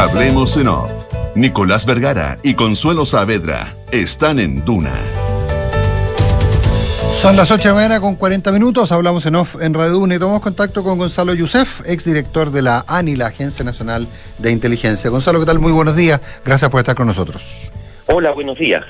Hablemos en off. Nicolás Vergara y Consuelo Saavedra están en Duna. Son las 8 de la mañana con 40 minutos. Hablamos en off en Radio Duna y tomamos contacto con Gonzalo Yusef, exdirector de la ANI, la Agencia Nacional de Inteligencia. Gonzalo, ¿qué tal? Muy buenos días. Gracias por estar con nosotros. Hola, buenos días.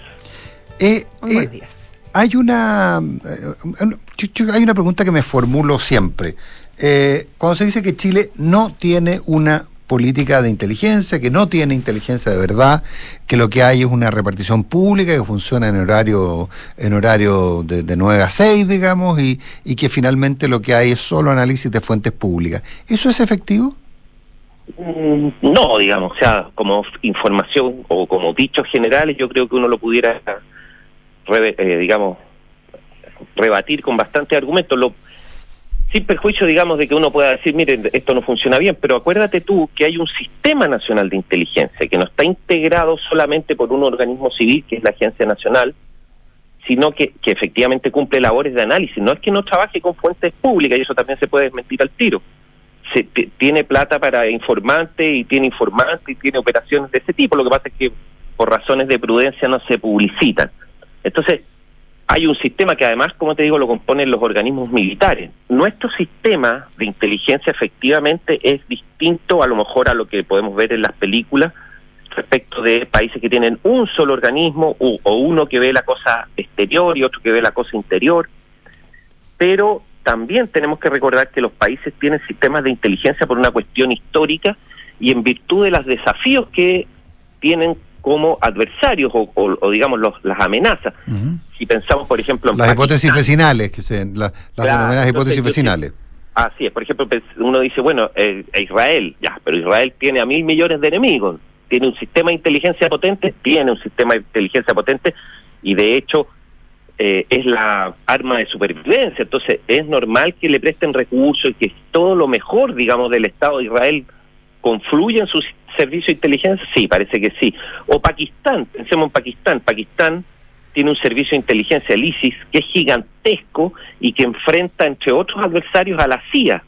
Eh, Muy buenos días. Hay una, eh, hay una pregunta que me formulo siempre. Eh, cuando se dice que Chile no tiene una política de inteligencia, que no tiene inteligencia de verdad, que lo que hay es una repartición pública que funciona en horario, en horario de, de 9 a 6, digamos, y, y que finalmente lo que hay es solo análisis de fuentes públicas. ¿Eso es efectivo? Mm, No, digamos, o sea, como información o como dichos generales, yo creo que uno lo pudiera, re- eh, digamos, rebatir con bastante argumento. Lo, sin perjuicio, digamos, de que uno pueda decir, miren, esto no funciona bien, pero acuérdate tú que hay un sistema nacional de inteligencia que no está integrado solamente por un organismo civil, que es la Agencia Nacional, sino que, que efectivamente cumple labores de análisis. No es que no trabaje con fuentes públicas, y eso también se puede desmentir al tiro. Se, tiene plata para informante y tiene informante y tiene operaciones de ese tipo. Lo que pasa es que por razones de prudencia no se publicitan. Entonces, hay un sistema que además, como te digo, lo componen los organismos militares. Nuestro sistema de inteligencia efectivamente es distinto a lo mejor a lo que podemos ver en las películas respecto de países que tienen un solo organismo u- o uno que ve la cosa exterior y otro que ve la cosa interior. Pero también tenemos que recordar que los países tienen sistemas de inteligencia por una cuestión histórica y en virtud de los desafíos que tienen como adversarios o, o- o, digamos los, las amenazas. Si pensamos, por ejemplo, en Las hipótesis vecinales, que se, la- las Claro, denominadas hipótesis vecinales. Así es, por ejemplo, pues, uno dice, bueno, eh, Israel, ya, pero Israel tiene a mil millones de enemigos, tiene un sistema de inteligencia potente, tiene un sistema de inteligencia potente y de hecho eh, es la arma de supervivencia, entonces es normal que le presten recursos y que todo lo mejor, digamos, del Estado de Israel confluya en su servicio de inteligencia, sí, parece que sí. O Pakistán, pensemos en Pakistán, Pakistán tiene un servicio de inteligencia, el ISIS, que es gigantesco y que enfrenta, entre otros adversarios, a la CIA.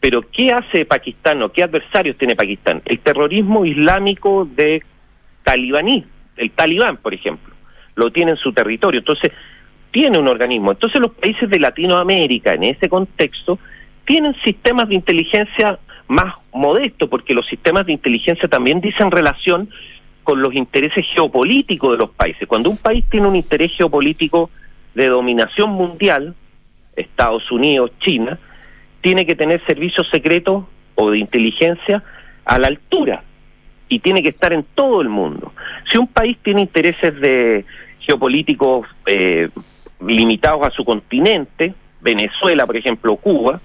Pero ¿qué hace Pakistán o qué adversarios tiene Pakistán? El terrorismo islámico de talibaní, el talibán, por ejemplo, lo tiene en su territorio. Entonces, tiene un organismo. Entonces, los países de Latinoamérica, en ese contexto, tienen sistemas de inteligencia más modestos, porque los sistemas de inteligencia también dicen relación con los intereses geopolíticos de los países. Cuando un país tiene un interés geopolítico de dominación mundial, Estados Unidos, China, tiene que tener servicios secretos o de inteligencia a la altura y tiene que estar en todo el mundo. Si un país tiene intereses de geopolíticos eh, limitados a su continente, Venezuela, por ejemplo, Cuba,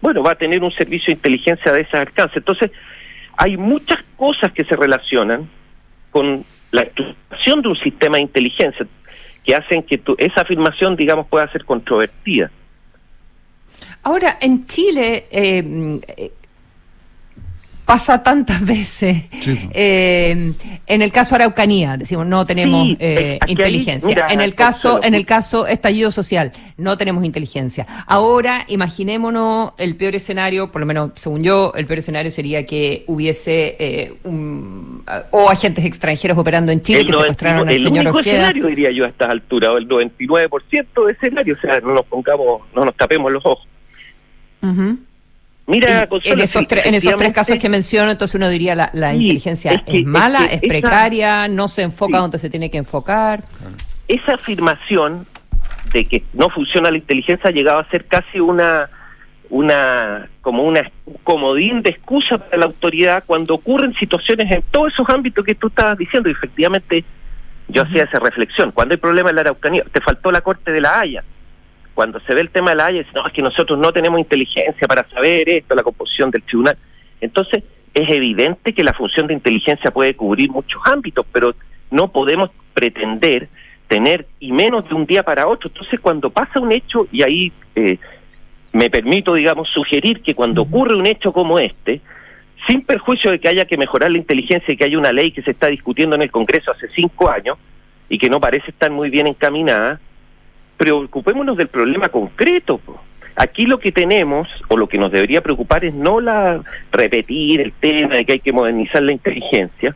bueno, va a tener un servicio de inteligencia de ese alcance. Entonces, hay muchas cosas que se relacionan con la estructuración de un sistema de inteligencia que hacen que tu- esa afirmación, digamos, pueda ser controvertida. Ahora, en Chile, eh, pasa tantas [LAUGHS] veces. Eh, en el caso Araucanía, decimos, no tenemos Sí, eh, inteligencia. mira, en el caso, en el caso estallido social, no tenemos inteligencia. Ahora, imaginémonos el peor escenario, por lo menos según yo, el peor escenario sería que hubiese eh, un, o agentes extranjeros operando en Chile el que secuestraron al 99 el señor único Ojeda. escenario, diría yo, a estas alturas, o el 99% de escenario, o sea, no nos pongamos, no nos tapemos los ojos. Ujú. Mira, en, esos sí, tres, en esos tres efectivamente- casos que menciono, entonces uno diría la, la Sí, inteligencia es es, que- es mala, que es, esa- precaria, no se enfoca donde se tiene que enfocar. esa afirmación de que no funciona la inteligencia ha llegado a ser casi una una como una un comodín de excusa para la autoridad cuando ocurren situaciones en todos esos ámbitos que tú estabas diciendo y efectivamente yo hacía esa reflexión. Cuando hay problemas en la Araucanía te faltó la corte de la Haya cuando se ve el tema de la Haya dice, no es que nosotros no tenemos inteligencia para saber esto la composición del tribunal entonces es evidente que la función de inteligencia puede cubrir muchos ámbitos pero no podemos pretender tener y menos de un día para otro. Entonces, cuando pasa un hecho, y ahí eh, me permito, digamos, sugerir que cuando ocurre un hecho como este, sin perjuicio de que haya que mejorar la inteligencia y que haya una ley que se está discutiendo en el Congreso hace cinco años y que no parece estar muy bien encaminada, preocupémonos del problema concreto. po. Aquí lo que tenemos, o lo que nos debería preocupar, es no la repetir el tema de que hay que modernizar la inteligencia,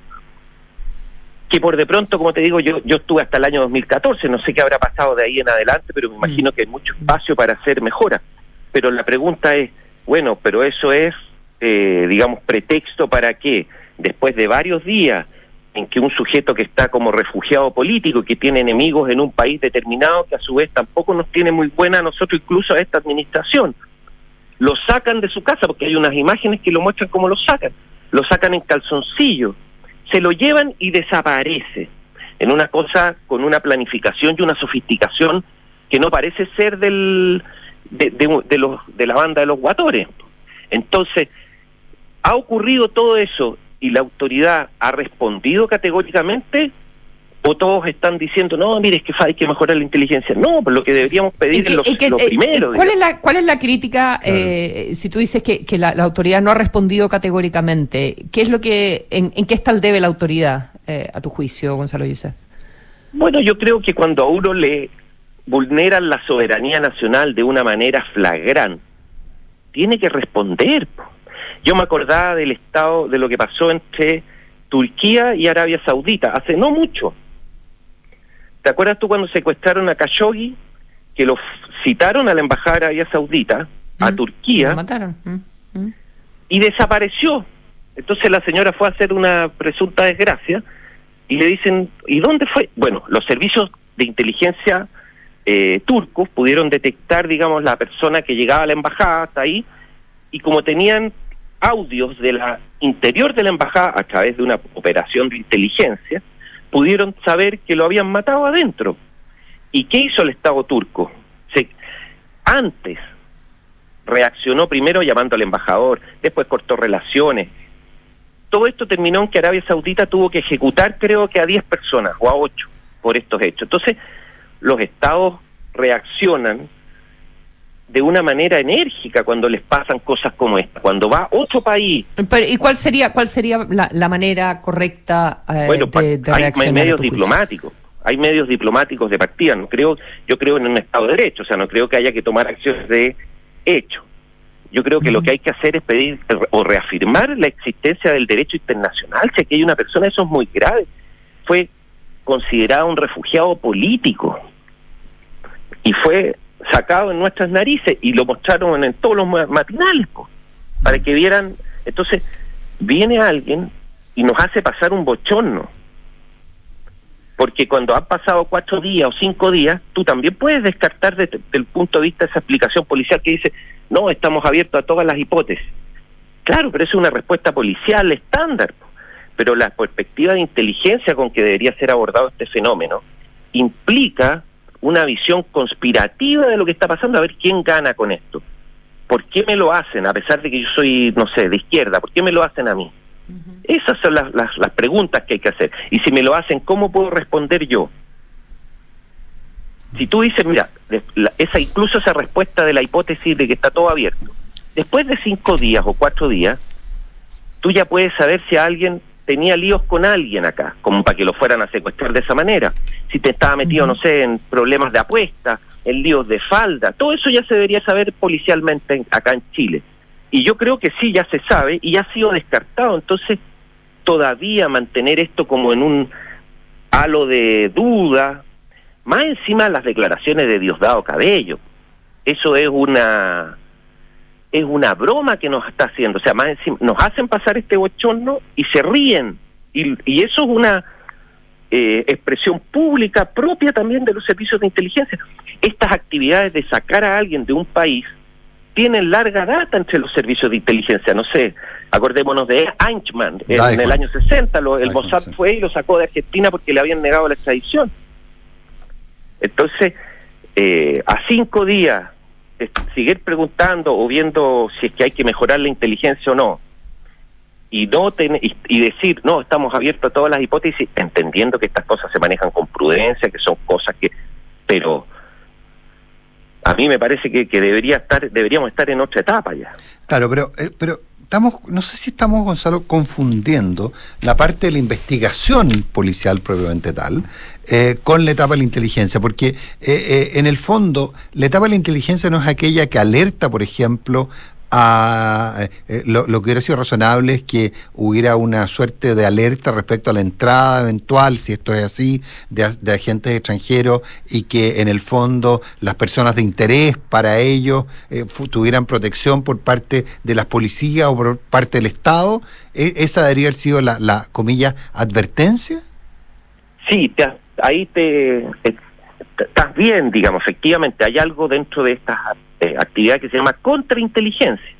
que por de pronto, como te digo, yo, yo estuve hasta el año 2014, no sé qué habrá pasado de ahí en adelante, pero me imagino que hay mucho espacio para hacer mejoras. Pero la pregunta es, bueno, pero eso es, eh, digamos, pretexto para que después de varios días en que un sujeto que está como refugiado político, que tiene enemigos en un país determinado, que a su vez tampoco nos tiene muy buena a nosotros, incluso a esta administración, lo sacan de su casa, porque hay unas imágenes que lo muestran cómo lo sacan, lo sacan en calzoncillo, se lo llevan y desaparece, en una cosa con una planificación y una sofisticación que no parece ser del, de, de- de los, de la banda de los guatores. Entonces, ha ocurrido todo eso y la autoridad ha respondido categóricamente o todos están diciendo, no, mire, es que hay que mejorar la inteligencia. No, pues lo que deberíamos pedir ¿En qué- es lo, lo eh, primero. eh, ¿cuál, digamos. es la, ¿Cuál es la crítica eh, si tú dices que, que la, la autoridad no ha respondido categóricamente? ¿Qué es lo que, en, en qué está el debe la autoridad, eh, a tu juicio, Gonzalo Yusef? Bueno, yo creo que cuando a uno le vulneran la soberanía nacional de una manera flagrante, tiene que responder. po. Yo me acordaba del estado, de lo que pasó entre Turquía y Arabia Saudita, hace no mucho. ¿Te acuerdas tú cuando secuestraron a Khashoggi, que lo citaron a la embajada de Arabia Saudita, a Turquía, Lo mataron. Mm, mm. y desapareció. Entonces la señora fue a hacer una presunta desgracia y le dicen, ¿y dónde fue? Bueno, los servicios de inteligencia eh, turcos pudieron detectar, digamos, la persona que llegaba a la embajada hasta ahí y como tenían audios de la interior de la embajada a través de una operación de inteligencia, pudieron saber que lo habían matado adentro. ¿Y qué hizo el Estado turco? Se, antes reaccionó primero llamando al embajador, después cortó relaciones. Todo esto terminó en que Arabia Saudita tuvo que ejecutar creo que a 10 personas o a 8 por estos hechos. Entonces, los estados reaccionan de una manera enérgica cuando les pasan cosas como esta. Cuando va otro país, Pero, ¿Y cuál sería, cuál sería la, la manera correcta eh, bueno, de, de reaccionar? hay medios diplomáticos, hay medios diplomáticos de partida. No creo, yo creo en un Estado de Derecho, o sea, no creo que haya que tomar acciones de hecho. Yo creo que lo que hay que hacer es pedir o reafirmar la existencia del derecho internacional. Si aquí hay una persona, eso es muy grave. Fue considerado un refugiado político y fue sacado en nuestras narices y lo mostraron en todos los ma- matinales para que vieran. Entonces, viene alguien y nos hace pasar un bochorno. Porque cuando han pasado cuatro días o cinco días, tú también puedes descartar desde el punto de vista de esa explicación policial que dice, no, estamos abiertos a todas las hipótesis. Claro, pero es una respuesta policial estándar. Pero la perspectiva de inteligencia con que debería ser abordado este fenómeno implica una visión conspirativa de lo que está pasando, a ver quién gana con esto. ¿Por qué me lo hacen? A pesar de que yo soy, no sé, de izquierda, ¿por qué me lo hacen a mí? Esas son las, las, las preguntas que hay que hacer. Y si me lo hacen, ¿cómo puedo responder yo? Si tú dices, mira, la- esa incluso esa respuesta de la hipótesis de que está todo abierto, después de cinco días o cuatro días, tú ya puedes saber si alguien tenía líos con alguien acá, como para que lo fueran a secuestrar de esa manera. Si te estaba metido, no sé, en problemas de apuesta, en líos de falda, todo eso ya se debería saber policialmente acá en Chile. Y yo creo que sí, ya se sabe y ya ha sido descartado. Entonces, todavía mantener esto como en un halo de duda, más encima las declaraciones de Diosdado Cabello. Eso es una es una broma que nos está haciendo. O sea, más encima, nos hacen pasar este bochorno y se ríen. Y, y eso es una eh, expresión pública propia también de los servicios de inteligencia. Estas actividades de sacar a alguien de un país tienen larga data entre los servicios de inteligencia. No sé, acordémonos de Eichmann, en, el año 60, lo, el Mossad fue y lo sacó de Argentina porque le habían negado la extradición. Entonces, eh, a cinco días, seguir preguntando o viendo si es que hay que mejorar la inteligencia o no, y no y, decir, no, estamos abiertos a todas las hipótesis, entendiendo que estas cosas se manejan con prudencia, que son cosas que... Pero a mí me parece que, que debería estar deberíamos estar en otra etapa ya. Claro, pero, eh, pero estamos, no sé si estamos, Gonzalo, confundiendo la parte de la investigación policial propiamente tal eh, con la etapa de la inteligencia, porque eh, en el fondo la etapa de la inteligencia no es aquella que alerta, por ejemplo, a, eh, eh, lo, que hubiera sido razonable es que hubiera una suerte de alerta respecto a la entrada eventual, si esto es así, de, agentes extranjeros y que en el fondo las personas de interés para ellos eh, tuvieran protección por parte de las policías o por parte del Estado. ¿E, ¿Esa debería haber sido la, la comilla, advertencia? Sí, ahí te, estás bien, digamos, efectivamente hay algo dentro de estas eh, actividad que se llama contrainteligencia,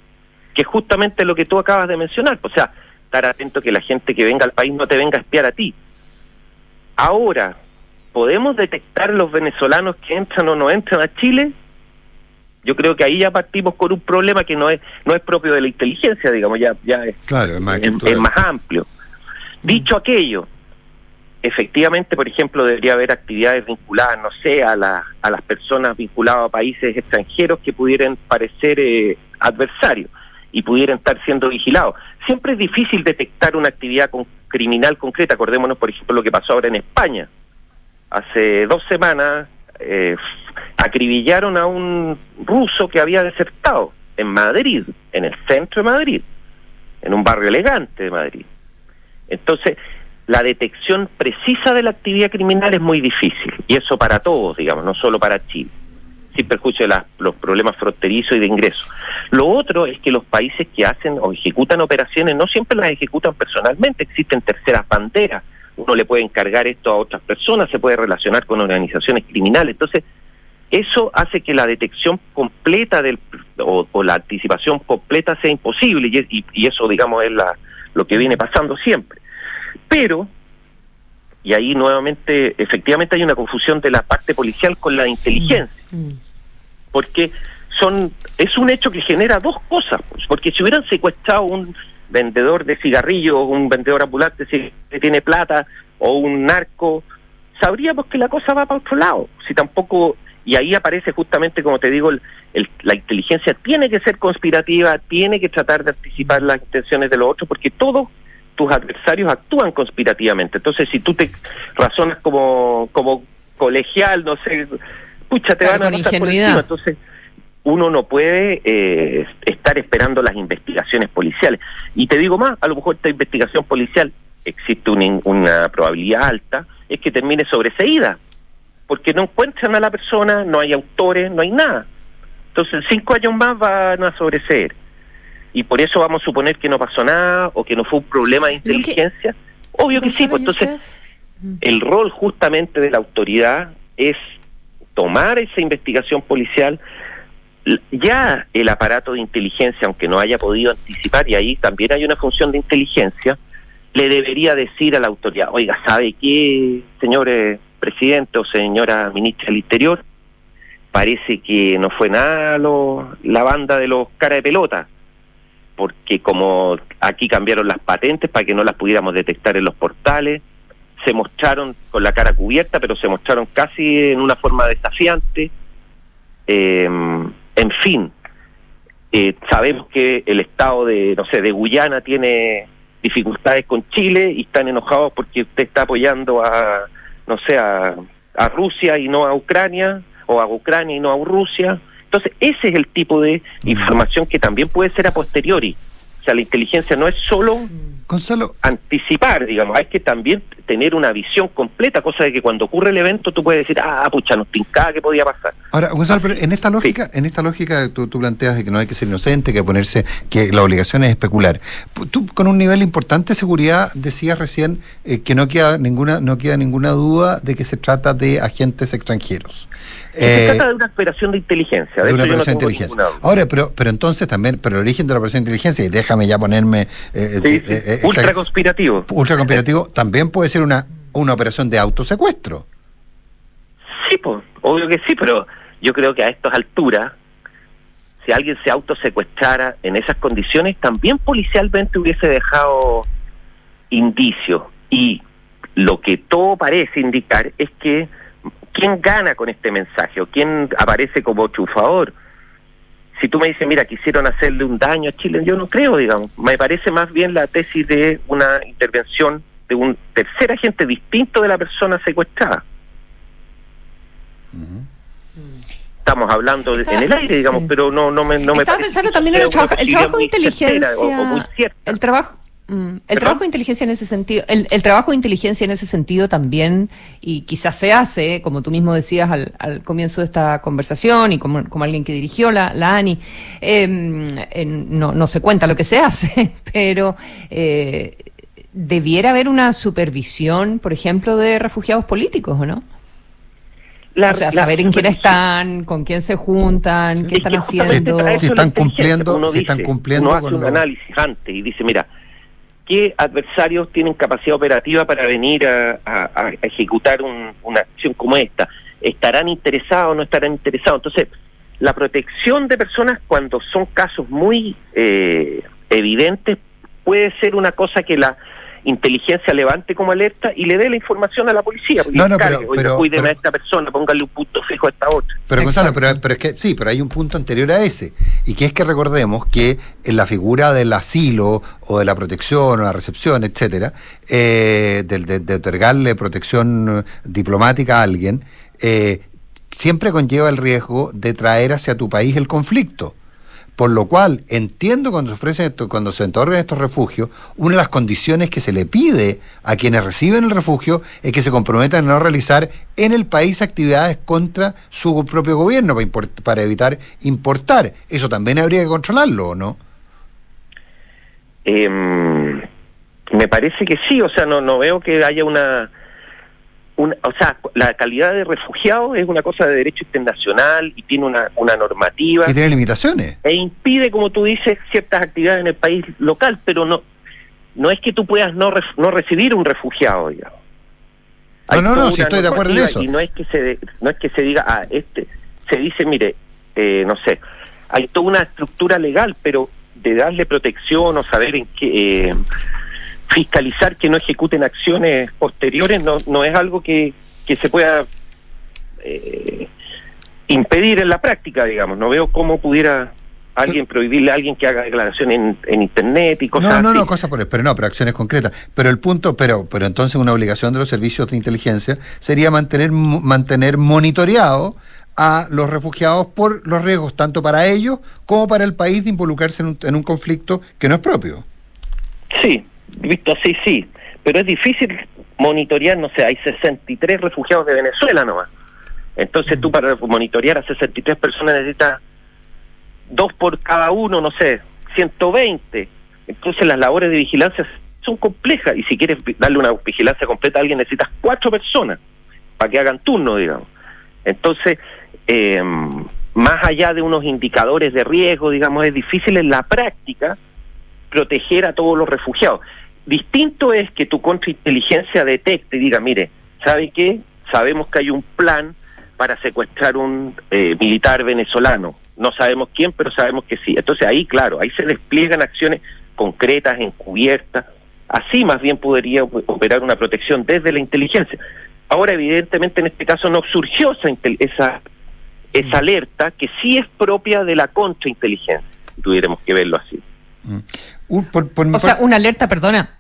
que es justamente lo que tú acabas de mencionar. O sea, estar atento que la gente que venga al país no te venga a espiar a ti. Ahora, ¿podemos detectar los venezolanos que entran o no entran a Chile? Yo creo que ahí ya partimos con un problema que no es no es propio de la inteligencia, digamos, ya, ya es, claro, más, es más amplio. Dicho aquello, efectivamente, por ejemplo, debería haber actividades vinculadas, no sé, a, a las personas vinculadas a países extranjeros que pudieran parecer eh, adversarios y pudieran estar siendo vigilados. Siempre es difícil detectar una actividad criminal concreta. Acordémonos, por ejemplo, lo que pasó ahora en España. Hace dos semanas eh, acribillaron a un ruso que había desertado en Madrid, en el centro de Madrid, en un barrio elegante de Madrid. Entonces, la detección precisa de la actividad criminal es muy difícil, y eso para todos, digamos, no solo para Chile, sin perjuicio de los problemas fronterizos y de ingresos. Lo otro es que los países que hacen o ejecutan operaciones no siempre las ejecutan personalmente, existen terceras banderas, uno le puede encargar esto a otras personas, se puede relacionar con organizaciones criminales, entonces eso hace que la detección completa del o, la anticipación completa sea imposible y, y, eso digamos es la, lo que viene pasando siempre. Pero, y ahí nuevamente, efectivamente hay una confusión de la parte policial con la inteligencia, mm, mm. porque son es un hecho que genera dos cosas, pues, porque si hubieran secuestrado un vendedor de cigarrillos, un vendedor ambulante que tiene plata o un narco, sabríamos que la cosa va para otro lado. Si tampoco y ahí aparece justamente, como te digo, la inteligencia tiene que ser conspirativa, tiene que tratar de anticipar las intenciones de los otros, porque todo tus adversarios actúan conspirativamente. Entonces, si tú te razonas como, como colegial, no sé, pucha, te van a pasar por encima. Entonces, uno no puede eh, estar esperando las investigaciones policiales. Y te digo más, a lo mejor esta investigación policial existe una, una probabilidad alta, es que termine sobreseída, porque no encuentran a la persona, no hay autores, no hay nada. Entonces, cinco años más van a sobreseer y por eso vamos a suponer que no pasó nada o que no fue un problema de inteligencia. Obvio que sí, pues entonces el rol justamente de la autoridad es tomar esa investigación policial, ya el aparato de inteligencia, aunque no haya podido anticipar, y ahí también hay una función de inteligencia, le debería decir a la autoridad, oiga, ¿sabe qué, señor presidente o señora ministra del Interior? Parece que no fue nada lo, la banda de los cara de pelota porque como aquí cambiaron las patentes para que no las pudiéramos detectar en los portales, se mostraron con la cara cubierta, pero se mostraron casi en una forma desafiante. Eh, en fin, Eh, sabemos que el Estado de, no sé, de Guyana tiene dificultades con Chile y están enojados porque usted está apoyando a, no sé, a, a Rusia y no a Ucrania, o a Ucrania y no a Rusia. Entonces, ese es el tipo de información que también puede ser a posteriori. O sea, la inteligencia no es solo Gonzalo. anticipar, digamos, hay que también tener una visión completa, cosa de que cuando ocurre el evento tú puedes decir, ah, pucha, nos tincaba que podía pasar. Ahora, Gonzalo, pero en esta lógica, en esta lógica tú, tú planteas de que no hay que ser inocente, que ponerse, que la obligación es especular. Tú con un nivel importante de seguridad decías recién eh, que no queda ninguna, no queda ninguna duda de que se trata de agentes extranjeros. se eh, trata de una operación de inteligencia. De, de una operación de inteligencia. Ahora, pero, pero entonces también, pero el origen de la operación de inteligencia, y déjame ya ponerme eh, sí, sí. Ultra conspirativo. Ultra conspirativo también puede ser una, una operación de autosecuestro. Sí, pues, obvio que sí, pero yo creo que a estas alturas, si alguien se autosecuestrara en esas condiciones, también policialmente hubiese dejado indicios. Y lo que todo parece indicar es que quién gana con este mensaje o quién aparece como chufador. Si tú me dices, mira, quisieron hacerle un daño a Chile, yo no creo, digamos. Me parece más bien la tesis de una intervención de un tercer agente distinto de la persona secuestrada. Estamos hablando de, en el aire, digamos, sí. pero no, no me, no me Estaba pensando también en el, trabajo, el trabajo de inteligencia. O, o el trabajo. Mm, el trabajo de inteligencia en ese sentido, el, el, trabajo de inteligencia en ese sentido también, y quizás se hace, como tú mismo decías al, al comienzo de esta conversación, y como, como alguien que dirigió la, la ANI, eh, en, no, no se cuenta lo que se hace, [LAUGHS] pero eh, debiera haber una supervisión, por ejemplo, de refugiados políticos, ¿o no? La, o sea, saber en quién están, con quién se juntan, qué están haciendo. Si están cumpliendo, si están cumpliendo. Uno hace un análisis antes y dice, mira, ¿qué adversarios tienen capacidad operativa para venir a, ejecutar un, una acción como esta? ¿Estarán interesados o no estarán interesados? Entonces, la protección de personas cuando son casos muy eh, evidentes puede ser una cosa que la inteligencia levante como alerta y le dé la información a la policía. No, no, pero, pero, cuiden a esta persona, póngale un punto fijo a esta otra. Pero Gonzalo, pero, pero, es que sí, pero hay un punto anterior a ese, y que es que recordemos que en la figura del asilo o de la protección o la recepción, etcétera, eh, de, de, de, otorgarle protección diplomática a alguien, eh, siempre conlleva el riesgo de traer hacia tu país el conflicto. Por lo cual, entiendo cuando se ofrecen cuando se otorgan estos refugios, una de las condiciones que se le pide a quienes reciben el refugio es que se comprometan a no realizar en el país actividades contra su propio gobierno para, para evitar importar. Eso también habría que controlarlo, ¿o no? Eh, me parece que sí, o sea, no, no veo que haya una una, o sea, la calidad de refugiado es una cosa de derecho internacional y tiene una, una normativa. Y tiene limitaciones. E impide, como tú dices, ciertas actividades en el país local, pero no no es que tú puedas no, ref, no recibir un refugiado, digamos. No, no, no, si estoy de acuerdo en eso. Y no es que se, no es que se diga, ah, este, se dice, mire, eh, no sé, hay toda una estructura legal, pero de darle protección o saber en qué... Eh, fiscalizar que no ejecuten acciones posteriores no, no es algo que, que se pueda eh, impedir en la práctica, digamos. No veo cómo pudiera alguien prohibirle a alguien que haga declaración en, en internet y cosas no, no, así. No, cosas por pero no, pero acciones concretas. Pero el punto, pero, pero entonces una obligación de los servicios de inteligencia sería mantener, mantener monitoreado a los refugiados por los riesgos tanto para ellos como para el país de involucrarse en un, en un conflicto que no es propio. Sí, visto así, sí, pero es difícil monitorear, no sé, hay 63 refugiados de Venezuela nomás. Entonces tú para monitorear a 63 personas necesitas dos por cada uno, no sé, 120. Entonces las labores de vigilancia son complejas y si quieres darle una vigilancia completa a alguien necesitas cuatro personas para que hagan turno, digamos. Entonces, eh, más allá de unos indicadores de riesgo, digamos, es difícil en la práctica proteger a todos los refugiados. Distinto es que tu contrainteligencia detecte y diga, mire, ¿sabe qué? Sabemos que hay un plan para secuestrar un eh, militar venezolano. No sabemos quién, pero sabemos que sí. Entonces ahí, claro, ahí se despliegan acciones concretas, encubiertas. Así más bien podría operar una protección desde la inteligencia. Ahora, evidentemente, en este caso no surgió esa, esa, esa alerta que sí es propia de la contrainteligencia si tuviéramos que verlo así. o sea, una alerta, perdona,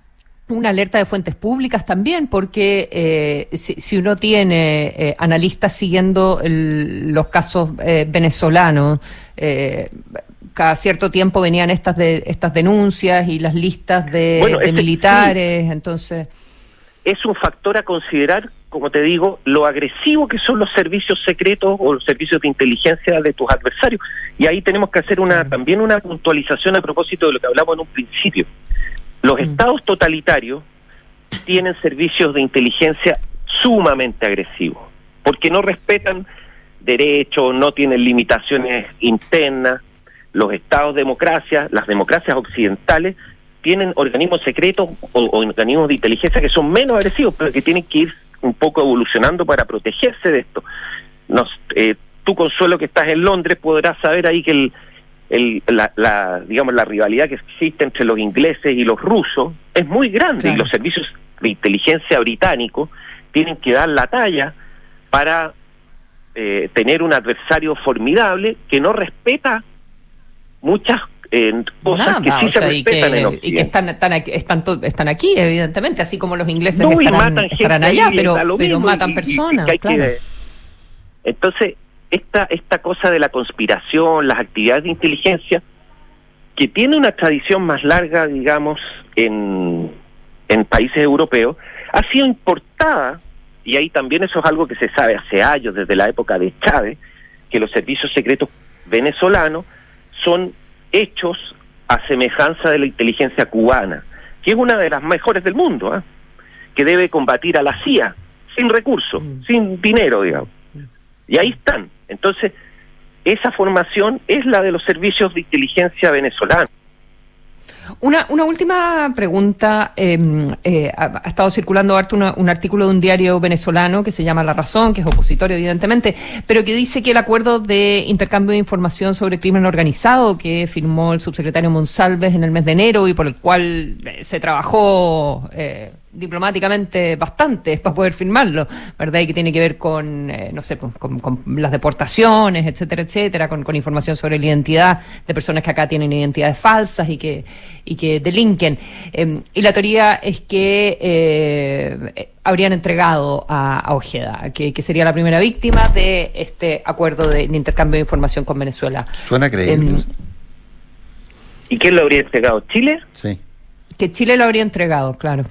una alerta de fuentes públicas también, porque eh, si, uno tiene eh, analistas siguiendo los casos eh, venezolanos, cada cierto tiempo venían estas de, estas denuncias y las listas de, militares, entonces es un factor a considerar, como te digo, lo agresivo que son los servicios secretos o los servicios de inteligencia de tus adversarios. Y ahí tenemos que hacer una también una puntualización a propósito de lo que hablamos en un principio. Los estados totalitarios tienen servicios de inteligencia sumamente agresivos, porque no respetan derechos, no tienen limitaciones internas. Los estados democracias, las democracias occidentales, tienen organismos secretos o, organismos de inteligencia que son menos agresivos, pero que tienen que ir un poco evolucionando para protegerse de esto. Nos, eh, tú, Consuelo, que estás en Londres, podrás saber ahí que el, el, la, digamos, la rivalidad que existe entre los ingleses y los rusos es muy grande y los servicios de inteligencia británicos tienen que dar la talla para eh, tener un adversario formidable que no respeta muchas en cosas que sí se respetan y que, y que están, están, aquí, están, están aquí, evidentemente, así como los ingleses estarán, allá, pero, pero matan personas. Entonces, esta, esta cosa de la conspiración, las actividades de inteligencia, que tiene una tradición más larga, digamos, en, en países europeos, ha sido importada, y ahí también eso es algo que se sabe hace años, desde la época de Chávez, que los servicios secretos venezolanos son hechos a semejanza de la inteligencia cubana, que es una de las mejores del mundo, ¿ah? que debe combatir a la CIA sin recursos, mm. sin dinero, digamos. Y ahí están. Entonces, esa formación es la de los servicios de inteligencia venezolanos. Una, última pregunta. Em, eh, ha, estado circulando harto un artículo de un diario venezolano que se llama La Razón, que es opositorio, evidentemente, pero que dice que el acuerdo de intercambio de información sobre crimen organizado que firmó el subsecretario Monsalves en el mes de enero y por el cual eh, se trabajó. Eh, diplomáticamente bastante para poder firmarlo, ¿verdad? Y que tiene que ver con, eh, no sé, con, las deportaciones, etcétera, etcétera, con, información sobre la identidad de personas que acá tienen identidades falsas y que, y que delinquen. Em, y la teoría es que eh, habrían entregado a, Ojeda, que, sería la primera víctima de este acuerdo de, intercambio de información con Venezuela. Suena creíble. Em, ¿Y quién lo habría entregado? ¿Chile? Sí. Que Chile lo habría entregado, claro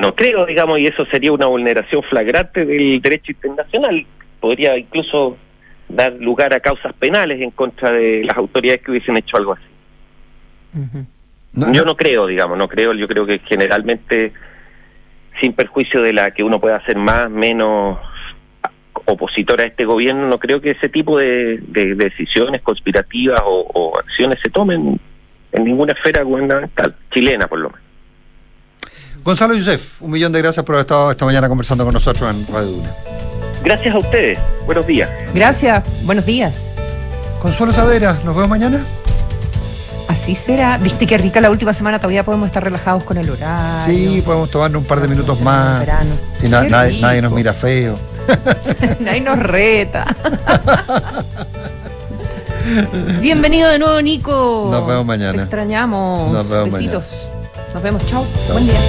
no creo, digamos, y eso sería una vulneración flagrante del derecho internacional. Podría incluso dar lugar a causas penales en contra de las autoridades que hubiesen hecho algo así. yo no. creo, digamos, no creo, yo creo que generalmente, sin perjuicio de la que uno pueda hacer más, menos opositora a este gobierno, no creo que ese tipo de, decisiones conspirativas o acciones se tomen en ninguna esfera gubernamental, chilena por lo menos. Gonzalo Yusef, un millón de gracias por haber estado esta mañana conversando con nosotros en Radio Duna. Gracias a ustedes. Buenos días. Gracias. Buenos días. Consuelo Savera, ¿nos vemos mañana? Así será. Viste qué rica la última semana, todavía podemos estar relajados con el horario. Sí, podemos tomarnos un par de minutos más. Y nadie, nadie, nos mira feo. [LAUGHS] nadie nos reta. [LAUGHS] Bienvenido de nuevo, Nico. Nos vemos mañana. Te extrañamos. Nos vemos Besitos. Nos vemos, chao. Buen día.